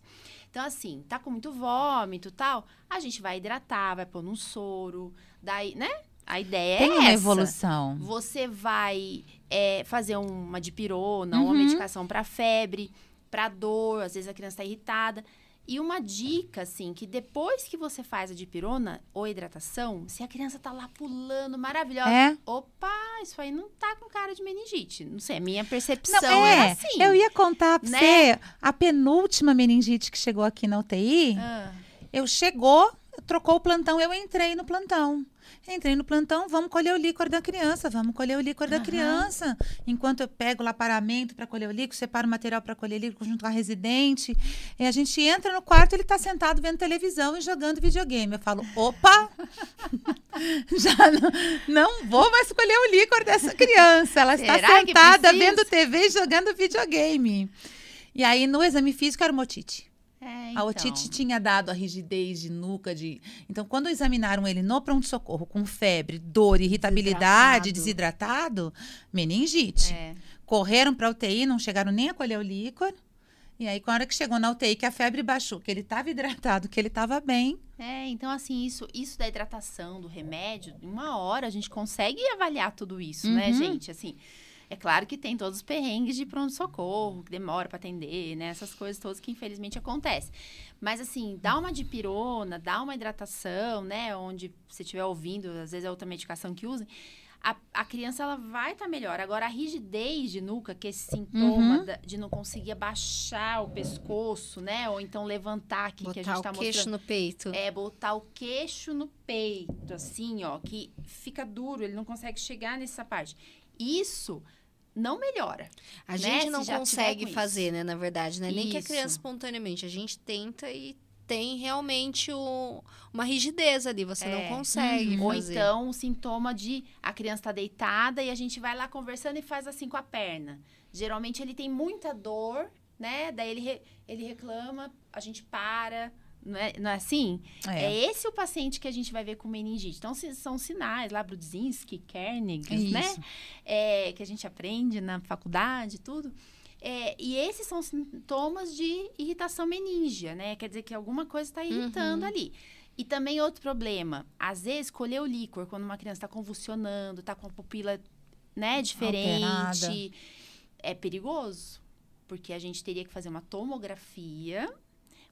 Então, assim, tá com muito vômito tal, a gente vai hidratar, vai pôr num soro, daí, né? A ideia Tem é uma essa. evolução. Você vai é, fazer uma dipirona, uma Uhum. medicação para febre, para dor, às vezes a criança está irritada. E uma dica, assim, que depois que você faz a dipirona ou hidratação, se a criança tá lá pulando, maravilhosa, É? opa, isso aí não tá com cara de meningite. Não sei, a minha percepção Não, é, é, assim. eu ia contar pra né? você a penúltima meningite que chegou aqui na UTI. Ah, Eu chegou, trocou o plantão, eu entrei no plantão. Entrei no plantão, vamos colher o líquor da criança, vamos colher o líquor da Aham. criança. Enquanto eu pego lá paramento para colher o líquor, separo o material para colher líquor junto com a residente. E a gente entra no quarto, ele tá sentado vendo televisão e jogando videogame. Eu falo, opa! Já não, não vou mais colher o líquor dessa criança. Ela está Será que sentada vendo TV e jogando videogame. E aí, no exame físico, era uma otite. É, A então. otite tinha dado a rigidez de nuca, de. Então, quando examinaram ele no pronto-socorro com febre, dor, irritabilidade, desidratado, meningite. É. Correram para UTI, não chegaram nem a colher o líquor. E aí, com a hora que chegou na UTI, que a febre baixou, que ele estava hidratado, que ele estava bem. É, então assim, isso, isso da hidratação, do remédio, em uma hora a gente consegue avaliar tudo isso, né, Uhum. gente? Assim, É claro que tem todos os perrengues de pronto-socorro, que demora para atender, né? Essas coisas todas que infelizmente acontecem. Mas assim, dá uma dipirona, dá uma hidratação, né? Onde você estiver ouvindo, às vezes é outra medicação que usem a, a criança ela vai estar tá melhor. Agora, a rigidez de nuca, que é esse sintoma uhum. da, de não conseguir abaixar o pescoço, né? Ou então levantar aqui, botar que a gente tá mostrando. Botar o queixo no peito. É, botar o queixo no peito, assim, ó, que fica duro, ele não consegue chegar nessa parte. Isso não melhora. A né? gente não consegue fazer, né, na verdade, né? Nem que a criança espontaneamente. A gente tenta e tem realmente o, uma rigidez ali, você é. não consegue. Uhum. Ou então o sintoma de a criança está deitada e a gente vai lá conversando e faz assim com a perna. Geralmente ele tem muita dor, né? Daí ele, re, ele reclama, a gente para. Não é, não é assim? É. é. esse o paciente que a gente vai ver com meningite. Então, são sinais lá, Brudzinski, Kernig, né? É, que a gente aprende na faculdade tudo. É, e esses são sintomas de irritação meníngea, né? Quer dizer que alguma coisa está irritando uhum. ali. E também outro problema, às vezes colher o líquor quando uma criança está convulsionando, está com a pupila, né, diferente, Alterada. é perigoso, porque a gente teria que fazer uma tomografia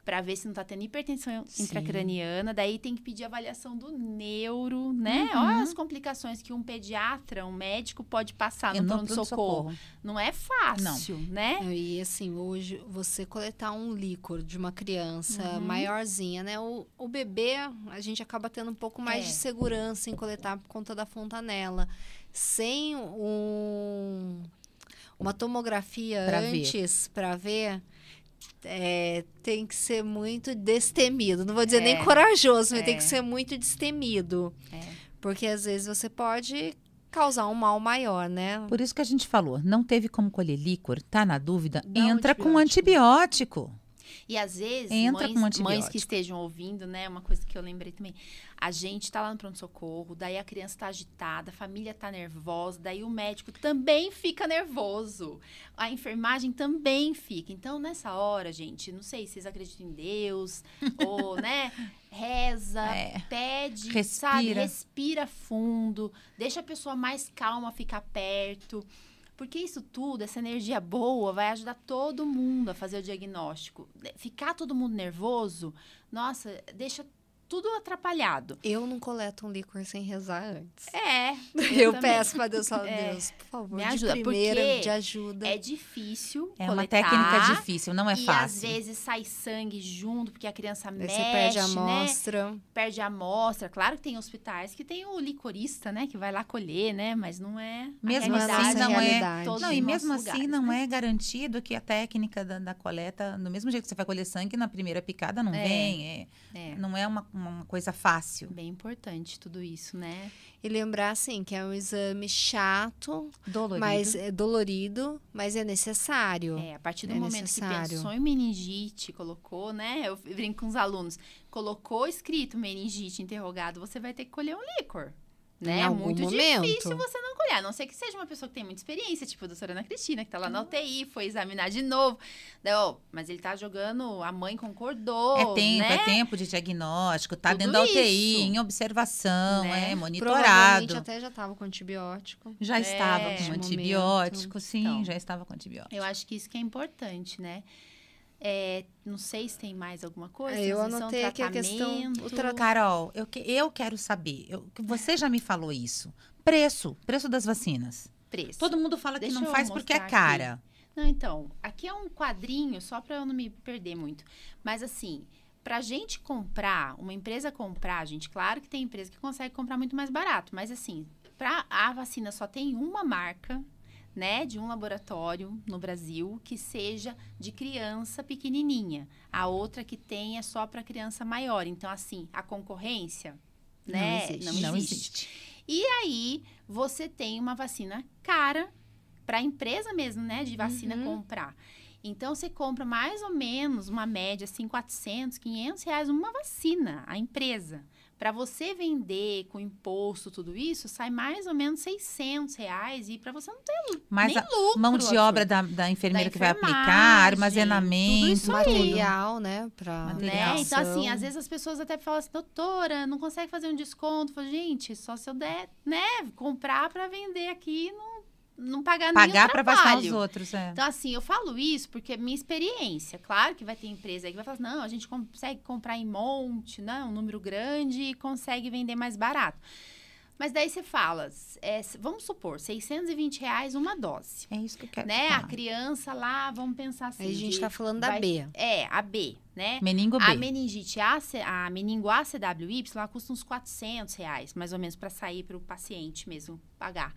para ver se não está tendo hipertensão Sim. intracraniana. Daí tem que pedir avaliação do neuro, né? Uhum. Olha as complicações que um pediatra, um médico pode passar no pronto-socorro. Não é fácil, não. né? E assim, hoje você coletar um líquor de uma criança uhum. maiorzinha, né? O, o bebê, a gente acaba tendo um pouco mais é. de segurança em coletar por conta da fontanela. Sem um, uma tomografia pra antes para ver é, tem que ser muito destemido. Não vou dizer é. nem corajoso, mas é. tem que ser muito destemido. É. Porque às vezes você pode causar um mal maior, né? Por isso que a gente falou, não teve como colher líquor, tá na dúvida, Dá entra um com antibiótico. E às vezes, Entra mães, mães que estejam ouvindo, né? Uma coisa que eu lembrei também. A gente tá lá no pronto-socorro, daí a criança tá agitada, a família tá nervosa, daí o médico também fica nervoso. A enfermagem também fica. Então, nessa hora, gente, não sei se vocês acreditam em Deus, ou, né? Reza, é. pede, respira. sabe? Respira fundo, deixa a pessoa mais calma ficar perto. Porque isso tudo, essa energia boa, vai ajudar todo mundo a fazer o diagnóstico. Ficar todo mundo nervoso, nossa, deixa tudo atrapalhado. Eu não coleto um licor sem rezar antes. É. Eu, eu peço para Deus, falo, é. Deus, por favor, me ajuda, de primeira, porque de ajuda. É difícil É coletar, uma técnica difícil, não é e fácil. E às vezes sai sangue junto, porque a criança mexe, Você perde a amostra. Né? Perde a amostra. Claro que tem hospitais que tem o licorista, né, que vai lá colher, né, mas não é Mesmo assim não é. Não, e mesmo assim lugares, não né? é garantido que a técnica da, da, coleta, do mesmo jeito que você vai colher sangue na primeira picada não é. vem, é, é. não é uma uma coisa fácil. Bem importante tudo isso, né? E lembrar, assim, que é um exame chato, dolorido. mas é dolorido, mas é necessário. É, a partir do é momento necessário. que pensou em meningite, colocou, né? Eu brinco com os alunos, colocou escrito meningite interrogado, você vai ter que colher um líquor né? É muito momento. difícil você não colher. A não ser que seja uma pessoa que tem muita experiência, tipo a doutora Ana Cristina, que tá lá na UTI, foi examinar de novo. Daí, ó, mas ele tá jogando, a mãe concordou. É tempo, né? é tempo de diagnóstico, tá Tudo dentro da UTI, isso. em observação, né? é monitorado. Provavelmente até já tava com antibiótico. Já é, estava com antibiótico, sim, então, já estava com antibiótico. Eu acho que isso que é importante, né? É, não sei se tem mais alguma coisa. É, eu anotei aqui a questão. Tra... Carol, eu, que, eu quero saber. Eu, você já me falou isso. Preço. Preço das vacinas. Preço. Todo mundo fala Deixa que não faz porque é cara. Aqui. Não, então, aqui é um quadrinho, só para eu não me perder muito. Mas assim, pra gente comprar, uma empresa comprar, gente, claro que tem empresa que consegue comprar muito mais barato, mas assim, pra, a vacina só tem uma marca né, de um laboratório no Brasil que seja de criança pequenininha. A outra que tem é só para criança maior. Então, assim, a concorrência, né, não existe. Não, não existe. existe. E aí, você tem uma vacina cara para a empresa mesmo, né, de vacina uhum. comprar. Então, você compra mais ou menos uma média, assim, 400, 500 reais uma vacina, a empresa. Para você vender com imposto, tudo isso, sai mais ou menos 600 reais. E para você não ter Mas nem lucro. mão de obra da, da enfermeira da que vai aplicar, armazenamento. Material, né? Pra né? Então, assim, às vezes as pessoas até falam assim, doutora, não consegue fazer um desconto. Eu falo, gente, só se eu der, né, comprar para vender aqui, não não pagar, Pagar para vacinar os outros, é. Então, assim, eu falo isso porque é minha experiência. Claro que vai ter empresa aí que vai falar assim, não, a gente consegue comprar em monte, né? Um número grande e consegue vender mais barato. Mas daí você fala, é, vamos supor, 620 reais uma dose. É isso que eu quero né? falar. A criança lá, vamos pensar assim. Aí a gente de- tá falando da vai- B. É, a B, né? Meningo B. A meningite, AC, a meningo ACWY, ela custa uns 400 reais, mais ou menos, para sair para o paciente mesmo pagar.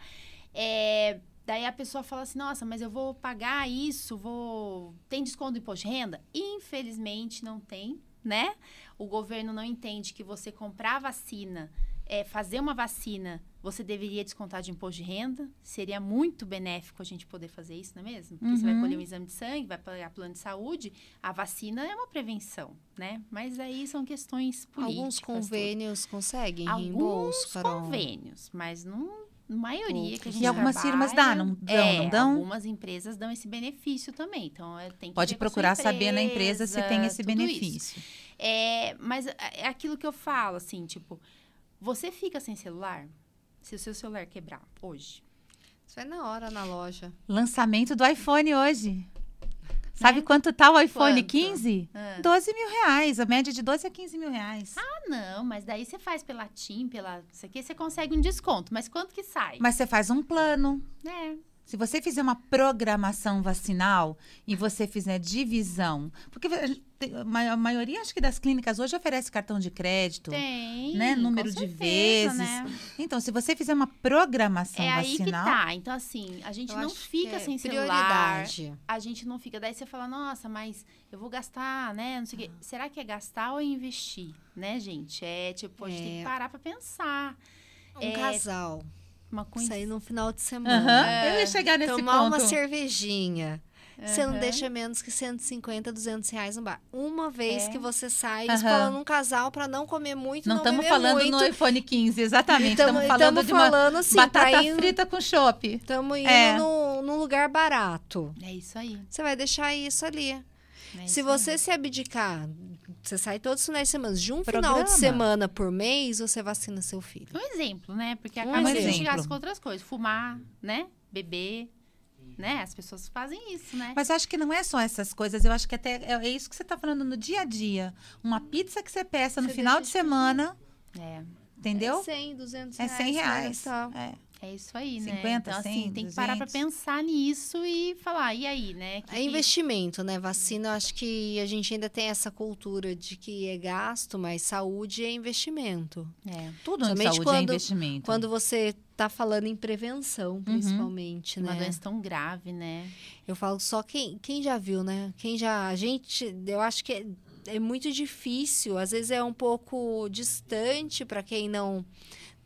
É, daí a pessoa fala assim, nossa, mas eu vou pagar isso, vou... Tem desconto do imposto de renda? Infelizmente não tem, né? O governo não entende que você comprar vacina, é, fazer uma vacina, você deveria descontar de imposto de renda. Seria muito benéfico a gente poder fazer isso, não é mesmo? Porque você vai Uhum. colher um exame de sangue, vai pagar plano de saúde. A vacina é uma prevenção, né? Mas aí são questões políticas. Alguns tudo. convênios conseguem Alguns reembolso, Carol? convênios, mas não maioria que a gente E algumas trabalha, firmas dá, não dão, é, não dão? Algumas empresas dão esse benefício também. Então, é, tem que Pode procurar saber na empresa se tem esse isso. benefício. É, mas é é aquilo que eu falo, assim, tipo, você fica sem celular? Se o seu celular quebrar hoje. Isso vai na hora na loja. Lançamento do iPhone hoje. Sabe quanto tá o iPhone Né? Quanto? 15? Ah. 12 mil reais. A média de 12 a 15 mil reais. Ah, não, mas daí você faz pela TIM, pela. Isso aqui você consegue um desconto. Mas quanto que sai? Mas você faz um plano. É. Se você fizer uma programação vacinal e você fizer divisão, porque a tem- maioria, acho que das clínicas hoje oferece cartão de crédito, Tem. né? Número com de certeza, vezes. né? Então, se você fizer uma programação É aí que vacinal, tá. Então, assim, a gente não que fica é sem celular. prioridade. A gente não fica. Daí você fala, nossa, mas eu vou gastar, né? Não sei o quê. Será que é gastar ou é investir? Né, gente? É tipo, a gente tem É. que parar pra pensar. Um É, casal. Uma coisa. Sair no final de semana. eu ia chegar nesse Tomar ponto. uma cervejinha. Você não deixa menos que 150, 200 reais no bar. Uma vez É. que você sai, Aham. falando um casal pra não comer muito, Não não, estamos falando muito. no iPhone 15, exatamente. Tamo- Estamos falando de uma falando, assim, batata ir- frita com chopp. Estamos indo É. num, num lugar barato. É isso aí. Você vai deixar isso ali. É Se você se abdicar, você sai todos os finais de semana, de um final Programa. de semana por mês, você vacina seu filho. Um exemplo, né? Porque Um acaba que a gente exemplo. gasta com outras coisas. Fumar, né? Beber. Né? As pessoas fazem isso, né? Mas acho que não é só essas coisas. Eu acho que até é, é isso que você está falando no dia a dia. Uma pizza que você peça no Você final de semana, É. entendeu? É 100, 200 É reais. 100 vai reais. gastar. É. É isso aí, né? 50, então, 100, assim, tem que parar 200. pensar nisso e falar, e aí, né? Que É que- investimento, né? Vacina, eu acho que a gente ainda tem essa cultura de que é gasto, mas saúde é investimento. É. Tudo em Somente saúde é quando- investimento. Quando você tá falando em prevenção, principalmente, Uma né? doença tão grave, né? Eu falo só quem, quem já viu, né? Quem já. A gente. Eu acho que é, é muito difícil. Às vezes é um pouco distante para quem não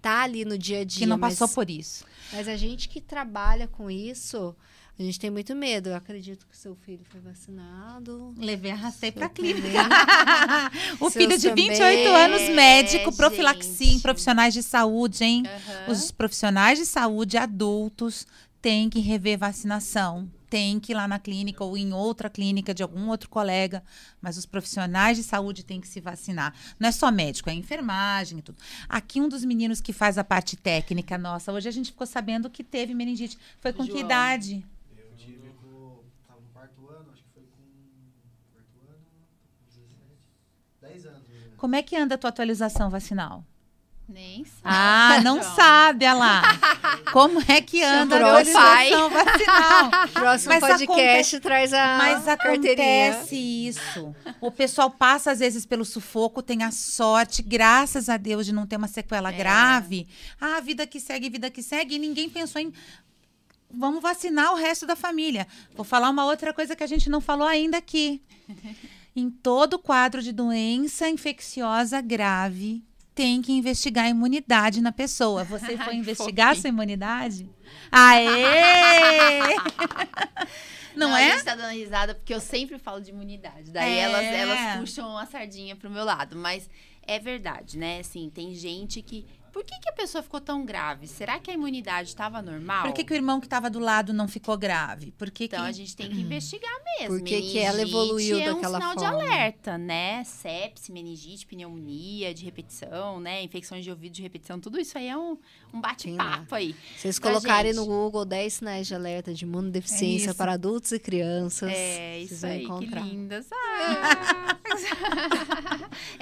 tá ali no dia a dia. que não mas, passou por isso. mas a gente que trabalha com isso, a gente tem muito medo. Eu acredito que seu filho foi vacinado. Levei, arrastei pra Seu clínica. o Seus filho de 28 também. anos, médico, É, profilaxia em profissionais de saúde, hein? Aham. Os profissionais de saúde adultos têm que rever vacinação. Tem que ir lá na clínica ou em outra clínica de algum outro colega. Mas os profissionais de saúde têm que se vacinar. Não é só médico, é enfermagem e tudo. Aqui, um dos meninos que faz a parte técnica nossa, hoje a gente ficou sabendo que teve meningite. Foi com que João. idade? Eu tive com. Tava no quarto ano, acho que foi com. Quarto ano, 17. 10 anos. Como é que anda a tua atualização vacinal? Nem sabe. Ah, não sabe, olha lá. Como é que anda a próximo- atualização vacinal? Próximo Mas podcast traz a Mas acontece isso. O pessoal passa, às vezes, pelo sufoco, tem a sorte, graças a Deus, de não ter uma sequela É. grave. Ah, vida que segue, vida que segue. E ninguém pensou em. Vamos vacinar o resto da família. Vou falar uma outra coisa que a gente não falou ainda aqui. Em todo quadro de doença infecciosa grave, tem que investigar a imunidade na pessoa. Você foi investigar a sua imunidade? Aê! Não, A é? gente tá dando risada porque eu sempre falo de imunidade. Daí É. elas, elas puxam a sardinha pro meu lado. Mas é verdade, né? Assim, tem gente que por que, que a pessoa ficou tão grave? Será que a imunidade estava normal? Por que, que o irmão que estava do lado não ficou grave? Por que então que... a gente tem que investigar mesmo. Por que, que ela evoluiu é daquela um sinal forma? de alerta, né? Sepse, meningite, pneumonia de repetição, né? Infecções de ouvido de repetição, tudo isso aí é um, um bate-papo aí. Vocês da colocarem gente. no Google 10 sinais de alerta de imunodeficiência É para adultos e crianças. É, vocês isso vão aí, encontrar. que lindas. Ah.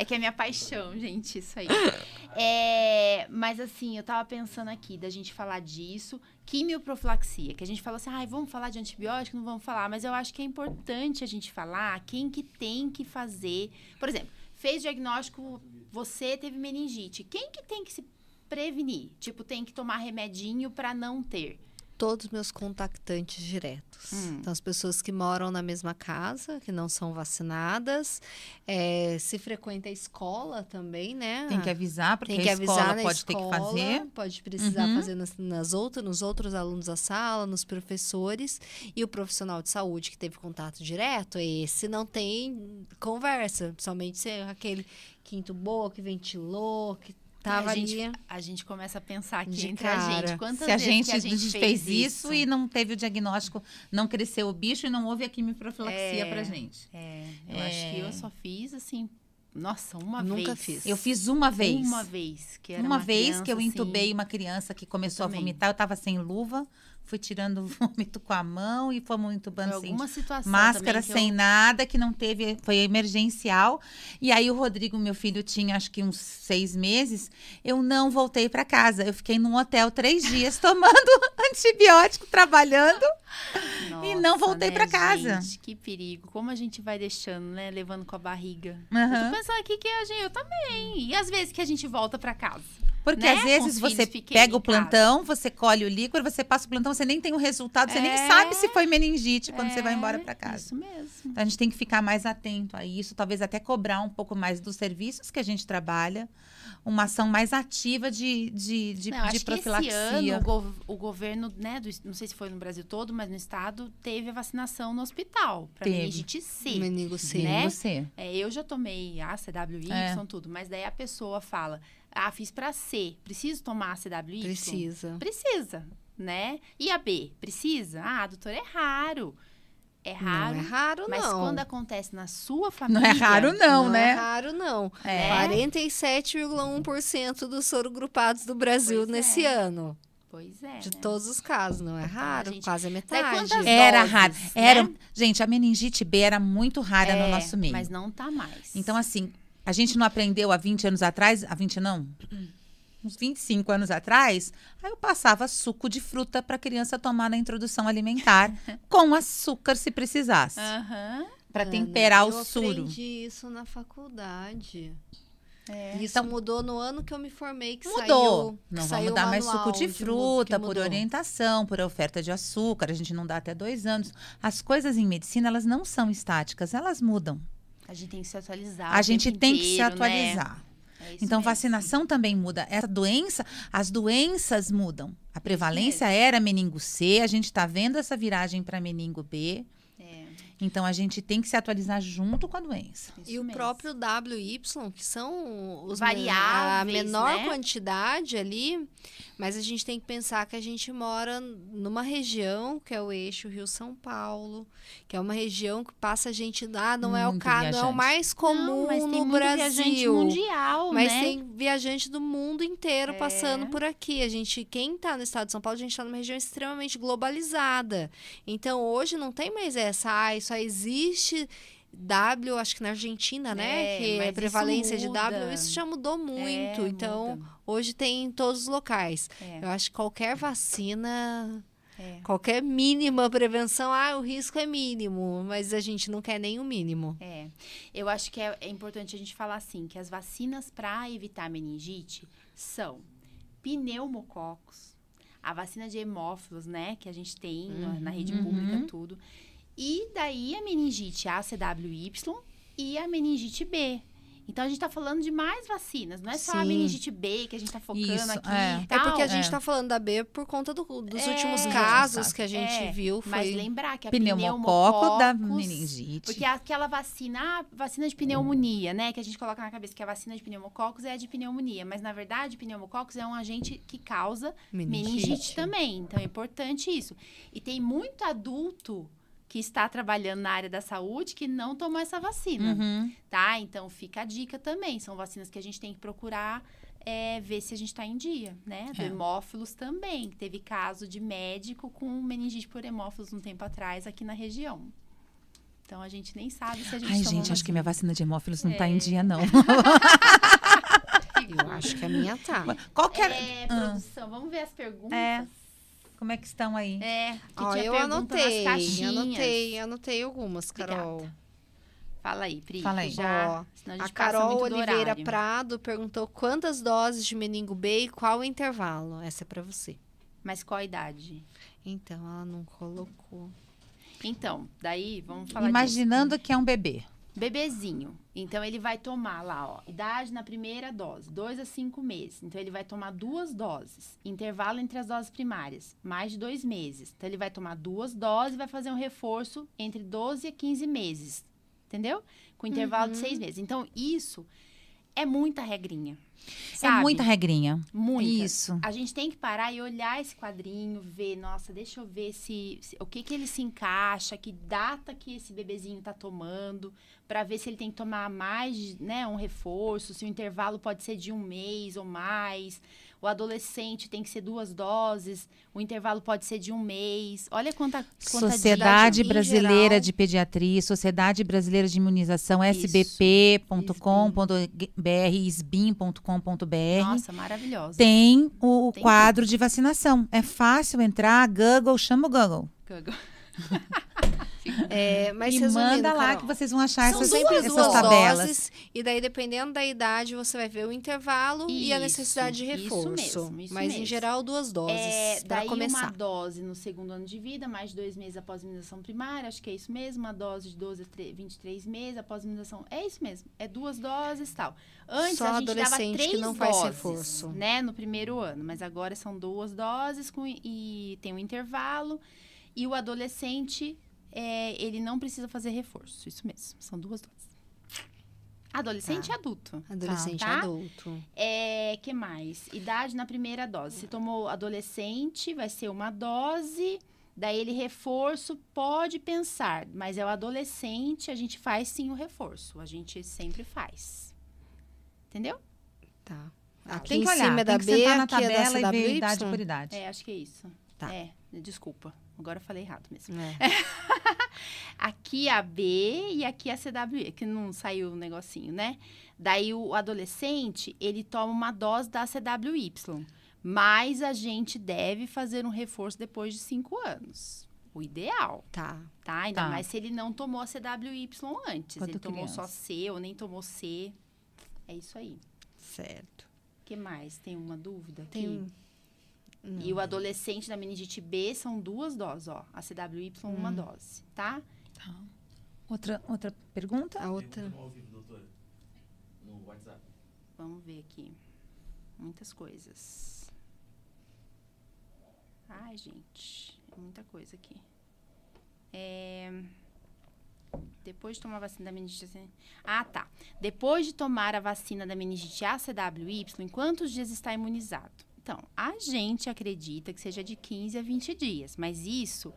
É que é minha paixão, gente, isso aí. É, mas assim, eu tava pensando aqui da gente falar disso, quimioprofilaxia, que a gente falou assim, ai, vamos falar de antibiótico, não vamos falar, mas eu acho que é importante a gente falar quem que tem que fazer. Por exemplo, fez diagnóstico, você teve meningite, quem que tem que se prevenir? Tipo, tem que tomar remedinho para não ter. Todos meus contactantes diretos. Hum. Então, as pessoas que moram na mesma casa, que não são vacinadas. É, se frequenta a escola também, né? Tem que avisar, porque Tem que a avisar escola pode ter que escola, fazer. Pode precisar Uhum. fazer nas, nas outras, nos outros alunos da sala, nos professores. E o profissional de saúde que teve contato direto, esse não tem conversa. Principalmente se é aquele que entubou, que ventilou, que tava a, gente, ali. a gente começa a pensar aqui De entre a cara. gente. Quantas Se a gente, que a gente fez, isso, e não teve o diagnóstico, não cresceu o bicho e não houve a quimioprofilaxia É. pra gente. É, eu acho que eu só fiz assim. Nossa, uma Nunca vez. fiz. Eu fiz uma vez. Uma vez. Que era Uma, uma vez que eu criança, entubei assim, uma criança que começou a vomitar, eu tava sem luva, fui tirando o vômito com a mão e fomos Foi entubando sem situação máscara, sem eu- nada, que não teve, foi emergencial. E aí o Rodrigo, meu filho, tinha acho que uns seis meses. Eu não voltei para casa. Eu fiquei num hotel três dias tomando antibiótico, trabalhando. E não Nossa, voltei né, pra casa. Gente, que perigo. Como a gente vai deixando, né? Levando com a barriga. Aham. Eu tô pensando aqui que a gente, eu também. E às vezes que a gente volta pra casa. Porque né? às vezes você pega o em casa. plantão, você colhe o líquido, você passa o plantão, você nem tem o resultado, você nem É. sabe se foi meningite quando você vai É, embora para casa. Isso mesmo. Então, a gente tem que ficar mais atento a isso, talvez até cobrar um pouco mais dos serviços que a gente trabalha, uma ação mais ativa de, de, de, Não, de acho que esse profilaxia. ano o, gov- o governo, né, do, não sei se foi no Brasil todo, mas no estado, teve a vacinação no hospital para meningite C. Meningo C. Né? você. É, eu já tomei A, CWY, É. tudo, mas daí a pessoa fala, ah, fiz para C, preciso tomar a CWY? Precisa. Precisa, né? E a B, precisa? Ah, doutor, é raro. É raro, Não é raro, mas não. quando acontece na sua família... Não é raro, não, é né? raro, não. É. 47,1% dos sorogrupados do Brasil Pois é. nesse ano. Pois é, De né? todos os casos, não é raro. gente- Quase a metade. Era doses, raro. né? Era, Gente, a meningite B era muito rara É, no nosso meio. Mas não tá mais. Então, assim, a gente não aprendeu há 20 anos atrás, há 20 não? Uns 25 anos atrás, aí eu passava suco de fruta para criança tomar na introdução alimentar, com açúcar se precisasse, Aham. para Ana, temperar o eu suro. aprendi isso na faculdade. É. Isso mudou no ano que eu me formei, que Mudou. saiu. Não saiu vamos o dar mais suco de fruta por orientação, por oferta de açúcar. A gente não dá até dois anos. As coisas em medicina, elas não são estáticas, elas mudam. A gente tem que se atualizar. a gente tem que se inteiro, né? atualizar. É isso Então, mesmo. vacinação também muda. Essa doença, as doenças mudam. A prevalência era meningo C, a gente está vendo essa viragem para meningo B. É, Então, a gente tem que se atualizar junto com a doença. E isso o mesmo. próprio WY, que são os Variáveis, a menor né? quantidade ali, mas a gente tem que pensar que a gente mora numa região que é o eixo Rio-São Paulo, que é uma região que passa gente lá, não é o Muito ca- não é o viajante. mais comum Não, mas tem no muito viajante Brasil. mundial, Mas né? tem viajante do mundo inteiro É. passando por aqui. A gente, quem tá no estado de São Paulo, a gente tá numa região extremamente globalizada. Então, hoje não tem mais essa, ah, só existe W, acho que na Argentina, né? É, que é prevalência de. W, isso já mudou muito. É, então, muda. hoje tem em todos os locais. É, Eu acho que qualquer vacina, é. qualquer mínima prevenção, ah, o risco é mínimo, mas a gente não quer nem o mínimo. É, eu acho que é, é importante a gente falar assim, que as vacinas para evitar meningite são pneumococos, a vacina de hemófilos, né, que a gente tem na- na rede Uhum. pública, tudo. E daí a meningite ACWY e a meningite B. Então a gente está falando de mais vacinas, não é só a Sim. meningite B que a gente está focando Isso, aqui. é. É porque a gente é. tá falando da B por conta do- dos É, últimos casos que a gente É, viu. Foi... Mas lembrar que a Pneumococo da meningite. Porque aquela vacina, ah, vacina de pneumonia, né? Que a gente coloca na cabeça que a vacina de pneumococos é a de pneumonia. Mas, na verdade, pneumococos é um agente que causa meningite, também. Então, é importante isso. E tem muito adulto que está trabalhando na área da saúde que não tomou essa vacina, Uhum. tá? Então, fica a dica também. São vacinas que a gente tem que procurar é, ver se a gente está em dia, né? Do É. hemófilos também. Teve caso de médico com meningite por hemófilos um tempo atrás aqui na região. Então, a gente nem sabe se a gente Ai, tomou gente, acho que minha vacina de hemófilos não tá É. em dia, não. Eu acho que a minha tá. Qual que era... É, Ah. produção, vamos ver as perguntas. É. Como é que estão aí? É, que Ó, tinha eu anotei, anotei, anotei algumas, Carol. Obrigada. Fala aí, Pri. Fala aí. Já, Ó, senão A gente passa Carol Oliveira. Prado perguntou quantas doses de meningo B e qual o intervalo. Essa é pra você. Mas qual a idade? Então, ela não colocou. Então, daí, vamos falar disso. Imaginando que é um bebê. Bebezinho. Então, ele vai tomar lá, ó, idade na primeira dose, 2 a 5 meses. Então, ele vai tomar duas doses. Intervalo entre as doses primárias, mais de dois meses. Então, ele vai tomar duas doses e vai fazer um reforço entre 12 a 15 meses. Entendeu? Com intervalo de seis meses. Então, isso é muita regrinha. É sabe? muita regrinha. Muita. Isso. A gente tem que parar e olhar esse quadrinho, ver, nossa, deixa eu ver se, se- o que que ele se encaixa, que data que esse bebezinho tá tomando, para ver se ele tem que tomar mais, né, um reforço, se o intervalo pode ser de um mês ou mais. O adolescente tem que ser duas doses, o intervalo pode ser de um mês. Olha quanta, quanta Sociedade Brasileira geral. de Pediatria, Sociedade Brasileira de Imunização, sbp.com.br, sbim.com.br. Nossa, maravilhosa. Tem o Tem quadro de vacinação. É fácil entrar, Google, chama o Google. Google. É, mas e resumindo, manda lá Carol, que vocês vão achar São essas, sempre essas duas tabelas. doses, e daí, dependendo da idade, você vai ver o intervalo e a Isso, necessidade de isso reforço. mesmo, isso Mas, em mesmo. geral, duas doses É, daí começar. uma dose no segundo ano de vida, mais de dois meses após a imunização primária, acho que é isso mesmo, uma dose de 12 a tre- 23 meses após a imunização. É isso mesmo, é duas doses e tal. Antes Só a gente dava adolescente que três não faz doses, reforço. né, no primeiro ano, mas agora são duas doses com, e tem um intervalo. E o adolescente, é, ele não precisa fazer reforço, isso mesmo, são duas doses. Adolescente Tá. e adulto. Adolescente Tá? adulto. É, que mais? Idade na primeira dose. Se tomou adolescente, vai ser uma dose. Daí ele reforço, pode pensar, mas é o adolescente, a gente faz sim o reforço. A gente sempre faz. Entendeu? Tá. Ah, Aqui Tem em que olhar, cima é tem da que B, sentar na é da tabela e ver idade por idade. É, acho que é isso. Tá. É, desculpa. Agora eu falei errado mesmo. É. Aqui a B e aqui a CWE, que não saiu o negocinho, né? Daí o adolescente, ele toma uma dose da CWY. Mas a gente deve fazer um reforço depois de cinco anos. O ideal, Tá. tá? Ainda Tá. mais se ele não tomou a CWY antes. Quando ele tomou criança. só C ou nem tomou C. É isso aí. Certo. O que mais? Tem uma dúvida aqui? Tem... um E o adolescente da meningite B são duas doses, ó. A CWY, uma Hum. dose, tá? Outra, outra pergunta? A outra... Pergunta ao vivo, doutora. No WhatsApp. Vamos ver aqui. Muitas coisas. Ai, gente. É muita coisa aqui. É... Depois de tomar a vacina da meningite... assim- Ah, tá. Depois de tomar a vacina da meningite ACWY, em quantos dias está imunizado? Então, a gente acredita que seja de 15 a 20 dias, mas isso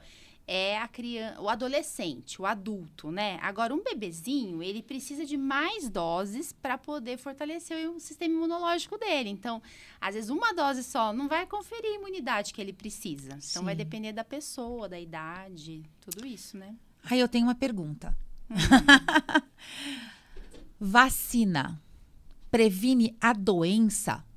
é a criança, o adolescente, o adulto, né? Agora, um bebezinho, ele precisa de mais doses para poder fortalecer o sistema imunológico dele. Então, às vezes, uma dose só não vai conferir a imunidade que ele precisa. Então, vai Sim. depender da pessoa, da idade, tudo isso, né? Aí eu tenho uma pergunta. Hum. Vacina previne a doença?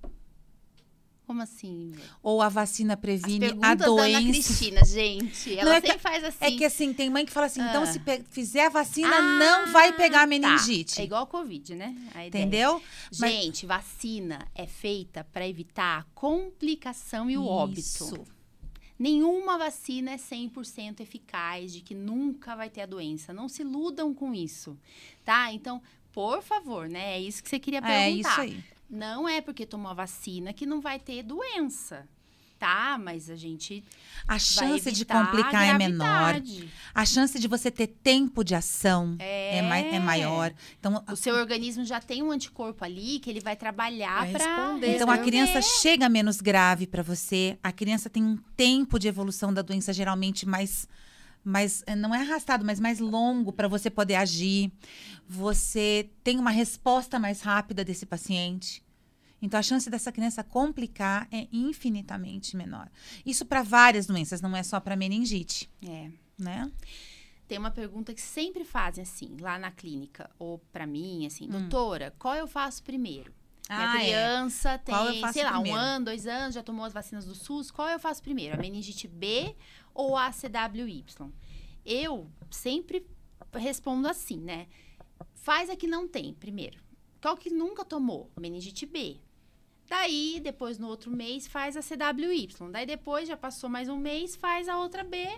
Como assim? Ou a vacina As previne a da Ana doença? Cristina, gente. Ela Não, é que- sempre faz assim. É que assim, tem mãe que fala assim, então Ah. se pe- fizer a vacina, Ah, não vai pegar a tá. meningite. É igual a Covid, né? A. Entendeu? Mas- Gente, vacina é feita para evitar a complicação e o óbito. Isso. Nenhuma vacina é 100% eficaz de que nunca vai ter a doença. Não se iludam com isso, tá? Então, por favor, né? É isso que você queria É perguntar. isso aí. Não é porque tomou a vacina que não vai ter doença. Tá, mas a gente A vai chance de a complicar é menor. A chance de você ter tempo de ação é, mai- é maior. Então, O seu organismo já tem um anticorpo ali que ele vai trabalhar para responder, Então a criança chega menos grave para você, a criança tem um tempo de evolução da doença geralmente mais mais eh, não é arrastado, mas mais longo para você poder agir. Você tem uma resposta mais rápida desse paciente. Então a chance dessa criança complicar é infinitamente menor. Isso para várias doenças, não é só para meningite, É. né? Tem uma pergunta que sempre fazem assim, lá na clínica, ou pra mim, assim, Hum. doutora, qual eu faço primeiro? Ah, é. criança eu tem, sei lá, primeiro? um ano, dois anos, já tomou as vacinas do SUS, qual eu faço primeiro? A meningite B ou a CWY? Eu sempre respondo assim, né? Faz a que não tem primeiro. Qual que nunca tomou? Meningite B. Daí, depois no outro mês, faz a CWY. Daí depois, já passou mais um mês, faz a outra B.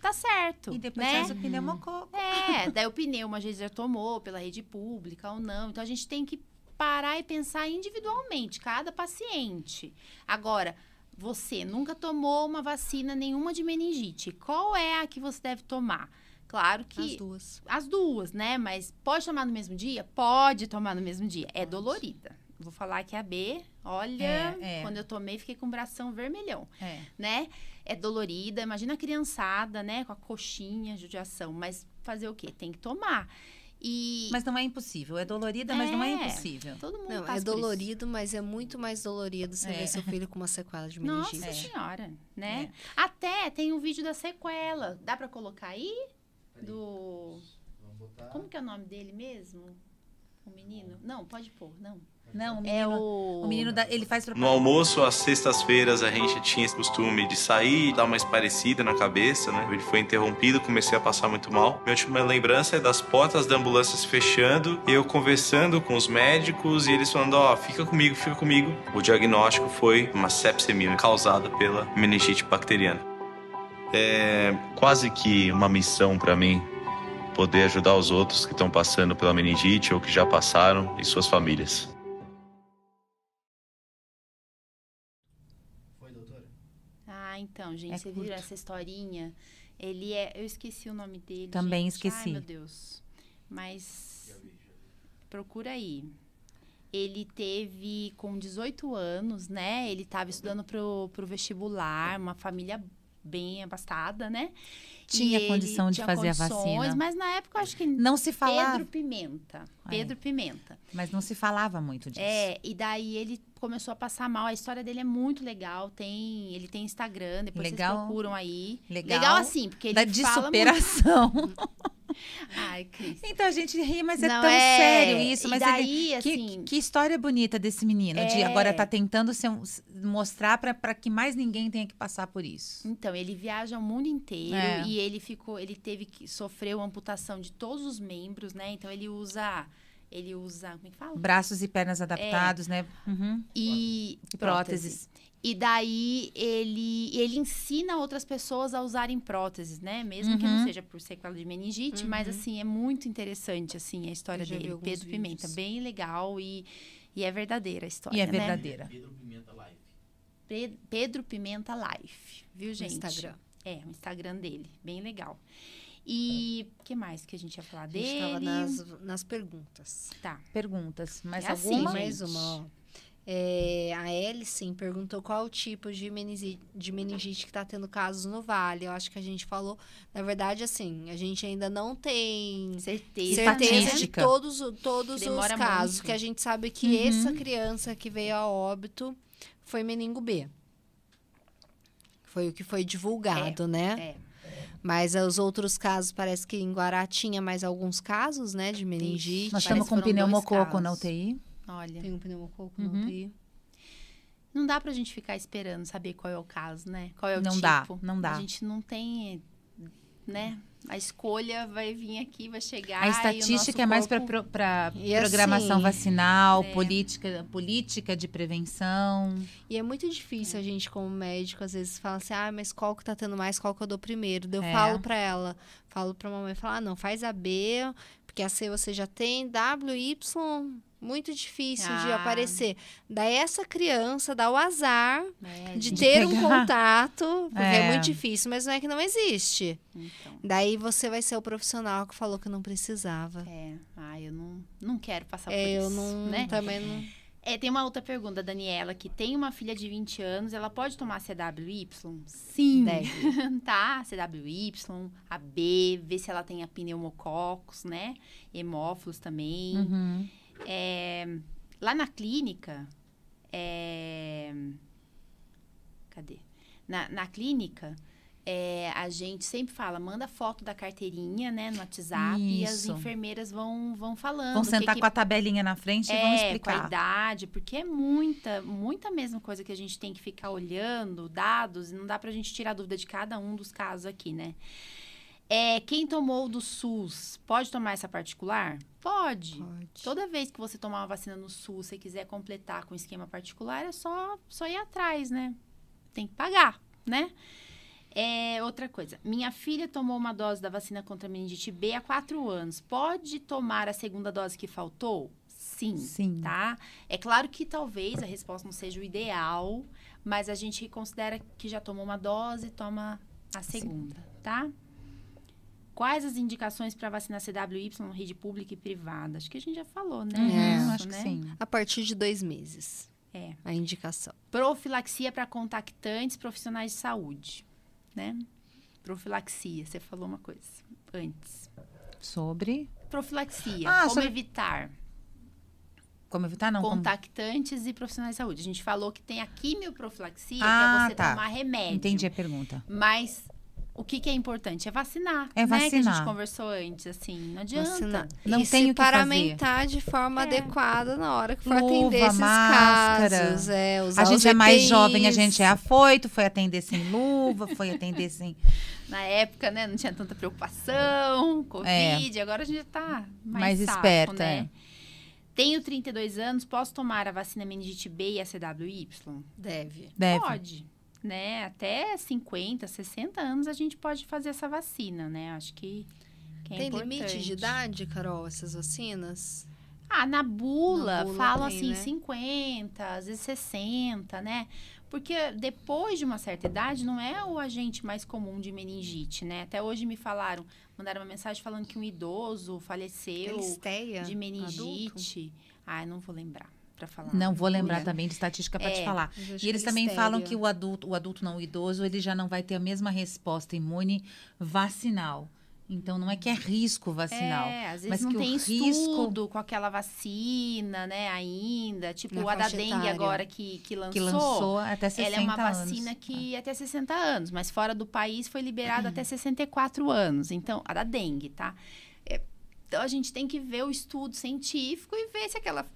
Tá certo. E depois né? faz o pneumococo. É, daí o pneu, às vezes já tomou pela rede pública ou não. Então a gente tem que parar e pensar individualmente, cada paciente. Agora, você nunca tomou uma vacina nenhuma de meningite. Qual é a que você deve tomar? Claro que As duas. as duas, né? Mas pode tomar no mesmo dia? Pode tomar no mesmo dia. É dolorida. Vou falar que a B, olha, É, é. quando eu tomei, fiquei com o bração vermelhão É. né? É dolorida. Imagina a criançada, né? Com a coxinha, judiação. Mas fazer o quê? Tem que tomar. E Mas não é impossível. É dolorida, mas não é É. impossível. todo mundo Não, passa é dolorido, mas é muito mais dolorido você É. ver seu filho com uma sequela de Nossa meningite. É. senhora, né? Até tem um vídeo da sequela. Dá pra colocar aí? Do... Vamos botar. Como que é o nome dele mesmo? O menino? Não, pode pôr, não. Não, o É menino, o... o menino da, ele faz No propaganda. almoço, às sextas-feiras, a gente tinha esse costume de sair, dar uma esparecida na cabeça, né? Ele foi interrompido, comecei a passar muito mal. Minha última lembrança é das portas da ambulância se fechando, eu conversando com os médicos e eles falando: Ó, fica comigo, fica comigo. O diagnóstico foi uma sepsemia causada pela meningite bacteriana. É quase que uma missão para mim poder ajudar os outros que estão passando pela meningite ou que já passaram e suas famílias. Então, gente, É você viu curto. essa historinha? Ele é... Eu esqueci o nome dele, Também gente. esqueci. Ai, meu Deus. Mas... Procura aí. Ele teve com 18 anos, né? Ele estava estudando pro, pro vestibular, uma família bem abastada, né? E Tinha ele condição de fazer a vacina. Mas na época eu acho que Não se falava, Pedro Pimenta. Pedro Pimenta. mas não se falava muito disso. É, e daí ele começou a passar mal. A história dele é muito legal. Tem, ele tem Instagram, depois Legal. vocês procuram aí. Legal. assim, porque ele Da, de fala superação. muito. Ai, Cris. então a gente ri, mas é Não, tão é. sério isso. E Mas daí, ele, que, assim- que história bonita desse menino. De É. agora tá tentando ser um- mostrar para que mais ninguém tenha que passar por isso. Então, ele viaja o mundo inteiro É. e ele ficou, ele teve que sofreu amputação de todos os membros, né? Então ele usa, ele usa, como é que fala? Braços e pernas adaptados, né? Uhum. E E próteses. E daí ele, ele ensina outras pessoas a usarem próteses, né? Mesmo que não Uhum. seja por sequela de meningite, mas assim, é muito interessante assim a história dele. Pedro Pimenta, vídeos. bem legal e, e é verdadeira a história, E é né? verdadeira. Pedro Pimenta Live. Pe- Pedro Pimenta Life, viu, No gente? Instagram. É, o Instagram dele, bem legal. E o que mais que a gente ia falar A dele? gente tava nas, nas perguntas. Tá. Perguntas. Mais É assim, alguma? gente. Mais uma, ó. É, a Ellison perguntou qual o tipo de meningite, de meningite que está tendo casos no Vale. Eu acho que a gente falou. Na verdade, assim, a gente ainda não tem Certeza. certeza de todos, todos os casos. muito. Que a gente sabe que Uhum. essa criança que veio a óbito foi meningo B. Foi o que foi divulgado, né? É. Mas os outros casos, parece que em Guará tinha mais alguns casos, né? De meningite. Nós estamos com pneumococo na. UTI. Olha, Tem um pneumococo Uhum. no UTI. não dá pra gente ficar esperando saber qual é o caso, né? Qual é o Não tipo. dá, não dá. A gente não tem, né? A escolha vai vir aqui, vai chegar. A estatística é mais para corpo- E programação assim, vacinal, É. política, política de prevenção. E é muito difícil a gente, como médico, às vezes fala assim, ah, mas qual que tá tendo mais, qual que eu dou primeiro? Eu É. falo pra ela, falo pra mamãe, falar, ah, não, faz a B, Porque a C você já tem, W, Y, muito difícil de Ah. aparecer. Daí essa criança dá o azar É, de ter um pegar. contato, porque é. É. muito difícil, mas não é que não existe. Então, Daí você vai ser o profissional que falou que não precisava. é. Ah, eu não, não quero passar por É, isso. eu não, né? também não. É, tem uma outra pergunta da Daniela, que tem uma filha de 20 anos, ela pode tomar CWY? Sim. Deve. tá, CWY, AB, ver se ela tem a pneumococos, né? Hemófilos também. Uhum. É, lá na clínica, é, cadê? Na, na clínica, é, a gente sempre fala, manda foto da carteirinha, né, no WhatsApp, e as Isso. enfermeiras vão, vão falando. Vão sentar que com a tabelinha na frente e vão é, com a explicar. idade, porque é muita, muita mesma coisa que a gente tem que ficar olhando, dados, e não dá pra gente tirar dúvida de cada um dos casos aqui, né? É, quem tomou do SUS, pode tomar essa particular? Pode. Pode. Toda vez que você tomar uma vacina no SUS, você quiser completar com esquema particular, é só, só ir atrás, né? Tem que pagar, né? É, outra coisa, minha filha tomou uma dose da vacina contra a meningite B há quatro anos. Pode tomar a segunda dose que faltou? Sim, Sim. tá? É claro que talvez a resposta não seja o ideal, mas a gente considera que já tomou uma dose, toma a segunda, tá? Quais as indicações para vacinar CWY, rede pública e privada? Acho que a gente já falou, né? Uhum, Isso, acho que né? sim. A partir de dois meses. É. A indicação. Profilaxia para contactantes profissionais de saúde, né? Profilaxia, você falou uma coisa antes. Sobre. Profilaxia, Ah, como sobre- evitar Como evitar? Não. como- contactantes e profissionais de saúde. A gente falou que tem a quimioprofilaxia, que Ah, é você tá. tomar remédio. Entendi a pergunta. Mas o que, que é importante? É vacinar. É Né? Que a gente vacinar. conversou antes, assim. Não adianta. Vacinar. Não e tem se o que fazer. paramentar de forma É. adequada na hora que for Luva, atender esses máscara. casos. É, usar A os gente é mais jovem, a gente é afoito, foi atender sem luva, foi atender sem. Na época, né, não tinha tanta preocupação, Covid, agora a gente tá mais, Mais safo, esperta, né? é. Tenho 32 anos, posso tomar a vacina meningite B e a CWY? Deve. Deve. Pode, né? Até 50, 60 anos a gente pode fazer essa vacina, né? Acho que, que é Tem importante. limite de idade, Carol, essas vacinas? Ah, na bula, Na bula falam tem, assim, né? 50, às vezes 60, né? Porque depois de uma certa idade, não é o agente mais comum de meningite, né? Até hoje me falaram, mandaram uma mensagem falando que um idoso faleceu de adulto? meningite. Ah, eu não vou lembrar pra falar. Não vou lembrar também de estatística para te É. falar. Eu acho E eles também falam que o adulto, o adulto não, o idoso, ele já não vai ter a mesma resposta imune vacinal. Então não é que é risco vacinal. É, às vezes mas não que o tem risco- estudo com aquela vacina, né, ainda. Tipo, Na a da dengue etária. agora que, que lançou. que lançou até 60 Ela é uma anos. vacina que até 60 anos, mas fora do país foi liberada até 64 anos. Então, a da dengue, tá? É, então, a gente tem que ver o estudo científico e ver se aquela,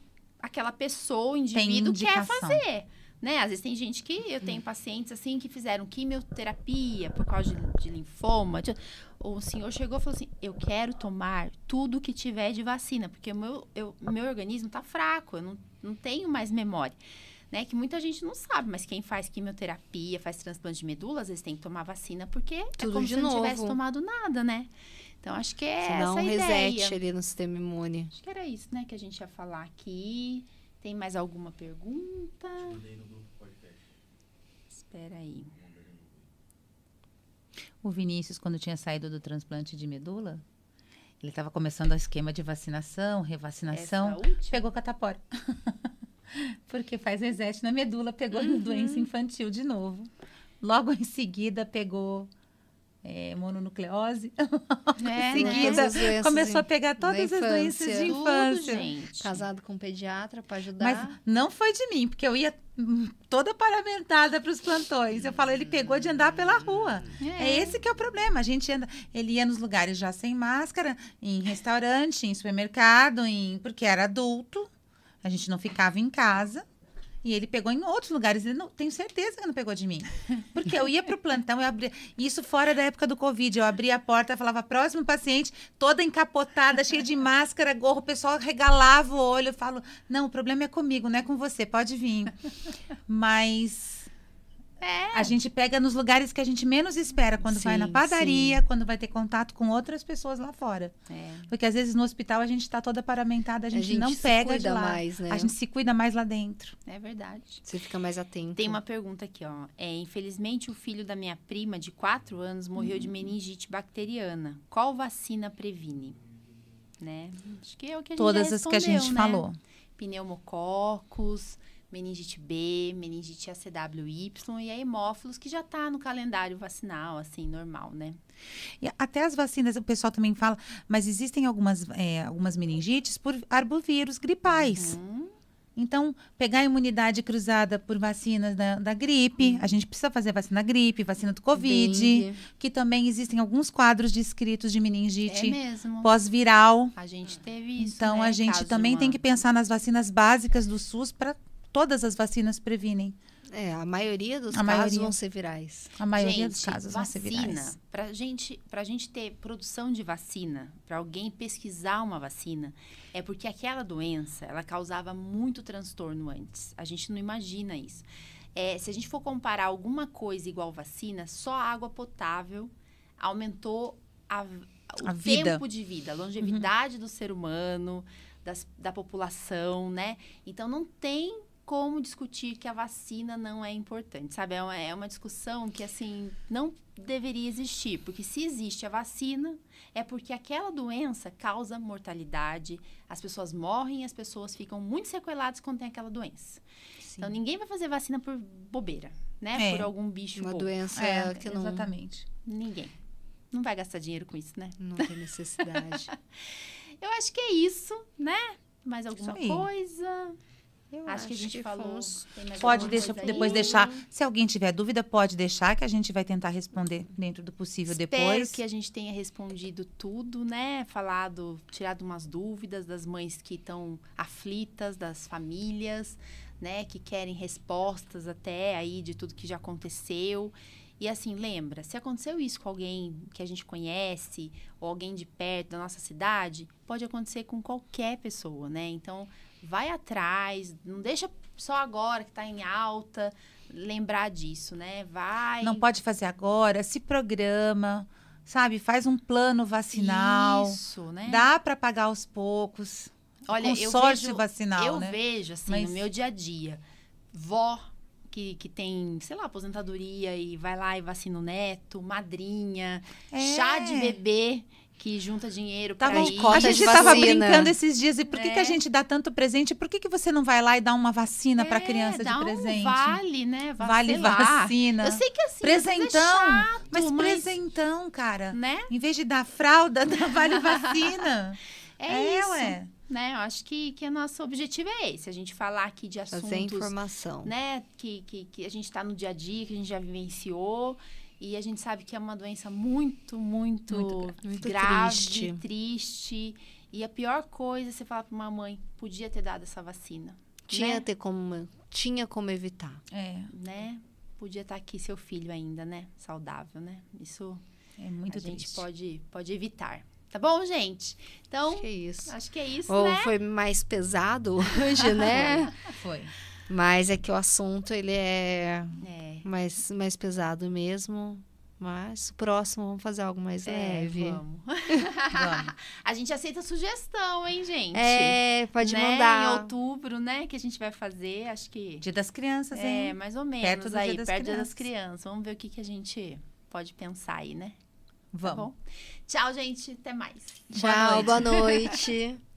aquela pessoa, o indivíduo, quer fazer. Né? Às vezes tem gente que... Eu tenho pacientes, assim, que fizeram quimioterapia por causa de, de linfoma. de- o senhor chegou e falou assim, eu quero tomar tudo que tiver de vacina, porque o meu, eu- meu organismo tá fraco, eu não, não tenho mais memória né? Que muita gente não sabe, mas quem faz quimioterapia, faz transplante de medula, às vezes tem que tomar vacina, porque é Tudo como de se não novo. tivesse tomado nada, né? Então, acho que é Senão essa um a reset ideia. ali no sistema imune. Acho que era isso, né, que a gente ia falar aqui. Tem mais alguma pergunta? Mandei no grupo podcast. Espera aí. O Vinícius, quando tinha saído do transplante de medula, ele estava começando o esquema de vacinação, revacinação, pegou catapora. Porque faz reset na medula, pegou Uhum. doença infantil de novo. Logo em seguida pegou é, mononucleose. É, em né? seguida, doenças começou a pegar todas da as doenças de infância. Tudo. Casado com um pediatra para ajudar. Mas não foi de mim, porque eu ia hum, toda paramentada para os plantões. Eu falo, ele pegou de andar pela rua. É esse que é o problema. A gente anda, ele ia nos lugares já sem máscara, em restaurante, em supermercado, em porque era adulto. A gente não ficava em casa. E ele pegou em outros lugares. Ele não, tenho certeza que não pegou de mim. Porque eu ia pro plantão, eu abria. Isso fora da época do Covid. Eu abria a porta, falava, próximo paciente, toda encapotada, cheia de máscara, gorro, o pessoal regalava o olho. Eu falo, não, o problema é comigo, não é com você, pode vir. Mas É. A gente pega nos lugares que a gente menos espera, quando vai na Sim, padaria, quando vai ter contato com outras pessoas lá fora. É. Porque às vezes no hospital a gente tá toda paramentada, a gente, gente não pega de cuida lá. mais, né? A gente se cuida mais lá dentro. É verdade. Você fica mais atento. Tem uma pergunta aqui, ó. É, infelizmente, o filho da minha prima, de 4 anos, morreu de meningite bacteriana. Qual vacina previne? Né? Acho que é o que a gente Todas já as que a gente né? falou. Pneumococos, meningite B, meningite ACWY e a hemófilos, que já tá no calendário vacinal, assim, normal, né? E até as vacinas, o pessoal também fala, mas existem algumas, é, algumas meningites por arbovírus gripais. Hum, Então, pegar a imunidade cruzada por vacinas da, da gripe, a gente precisa fazer vacina da gripe, vacina do Covid, Dengue. que também existem alguns quadros descritos de é meningite mesmo. pós-viral. A gente teve isso, Então, né? a gente Caso também uma- tem que pensar nas vacinas básicas do SUS para todas as vacinas previnem. É, a maioria dos A casos maioria. vão ser virais. A maioria gente, dos casos vacina, vão ser virais. Pra gente, pra gente ter produção de vacina, para alguém pesquisar uma vacina, é porque aquela doença, ela causava muito transtorno antes. A gente não imagina isso. É, se a gente for comparar alguma coisa igual vacina, só a água potável aumentou a, o A vida. tempo de vida, a longevidade do ser humano, das- da população, né? Então não tem como discutir que a vacina não é importante, sabe? É uma, é uma discussão que, assim, não deveria existir. Porque se existe a vacina, é porque aquela doença causa mortalidade, as pessoas morrem, as pessoas ficam muito sequeladas quando tem aquela doença. Então, ninguém vai fazer vacina por bobeira, né? É. Por algum bicho Uma bobo. doença É, que não, exatamente. Ninguém. Não vai gastar dinheiro com isso, né? não tem necessidade. Eu acho que é isso, né? Mais alguma coisa? Eu acho, que a gente falou. Tem mais Pode deixar, aí? depois deixar. Se alguém tiver dúvida, pode deixar, que a gente vai tentar responder dentro do possível Espero depois. que a gente tenha respondido tudo, né? Falado, tirado umas dúvidas das mães que estão aflitas, das famílias, né? Que querem respostas até aí de tudo que já aconteceu. E assim, lembra, se aconteceu isso com alguém que a gente conhece, ou alguém de perto da nossa cidade, pode acontecer com qualquer pessoa, né? Então, vai atrás, não deixa só agora que tá em alta lembrar disso, né? Vai. Não pode fazer agora, se programa, sabe? Faz um plano vacinal. Isso, né? Dá para pagar aos poucos. Olha, eu vejo, vacinal, eu né? vejo, assim, Mas- no meu dia a dia, vó que, que tem, sei lá, aposentadoria e vai lá e vacina o neto, madrinha, É. chá de bebê que junta dinheiro pra Tava, ir. a gente tava vacina. brincando esses dias. E por que, que a É. gente dá tanto presente? Por que, que você não vai lá e dá uma vacina para É, criança dá de um presente? vale, né? Va- Vale vacina. Eu sei que assim, vezes é Presentão. chato, mas mas, presentão, cara. né? Em vez de dar fralda, dá vale vacina. É, isso. ué. Né? Eu acho que, que o nosso objetivo é esse, a gente falar aqui de Fazer assuntos informação. né, que, que, que a gente está no dia a dia, que a gente já vivenciou. E a gente sabe que é uma doença muito, muito, Muito Muito grave, triste. triste. E a pior coisa é você falar para uma mãe, podia ter dado essa vacina. Tinha, né? ter como, tinha como evitar. É, né? Podia estar aqui seu filho ainda, né? Saudável, né? Isso é muito a gente triste. pode, pode evitar. Tá bom, gente? Então, Acho que é isso. acho que é isso, Ou né? foi mais pesado hoje, né? Foi. Mas é que o assunto, ele é É. mais, mais pesado mesmo. Mas o próximo, vamos fazer algo mais É, leve. vamos. Vamos. A gente aceita sugestão, hein, gente? É, pode né? Em mandar. outubro, né? Que a gente vai fazer, acho que. Dia das crianças, É, hein? mais ou menos Perto do Dia aí, das perto dia das Crianças. crianças. Vamos ver o que, que a gente pode pensar aí, né? Tá Vamos. bom? Tchau, gente. Até mais. Tchau, noite. boa noite.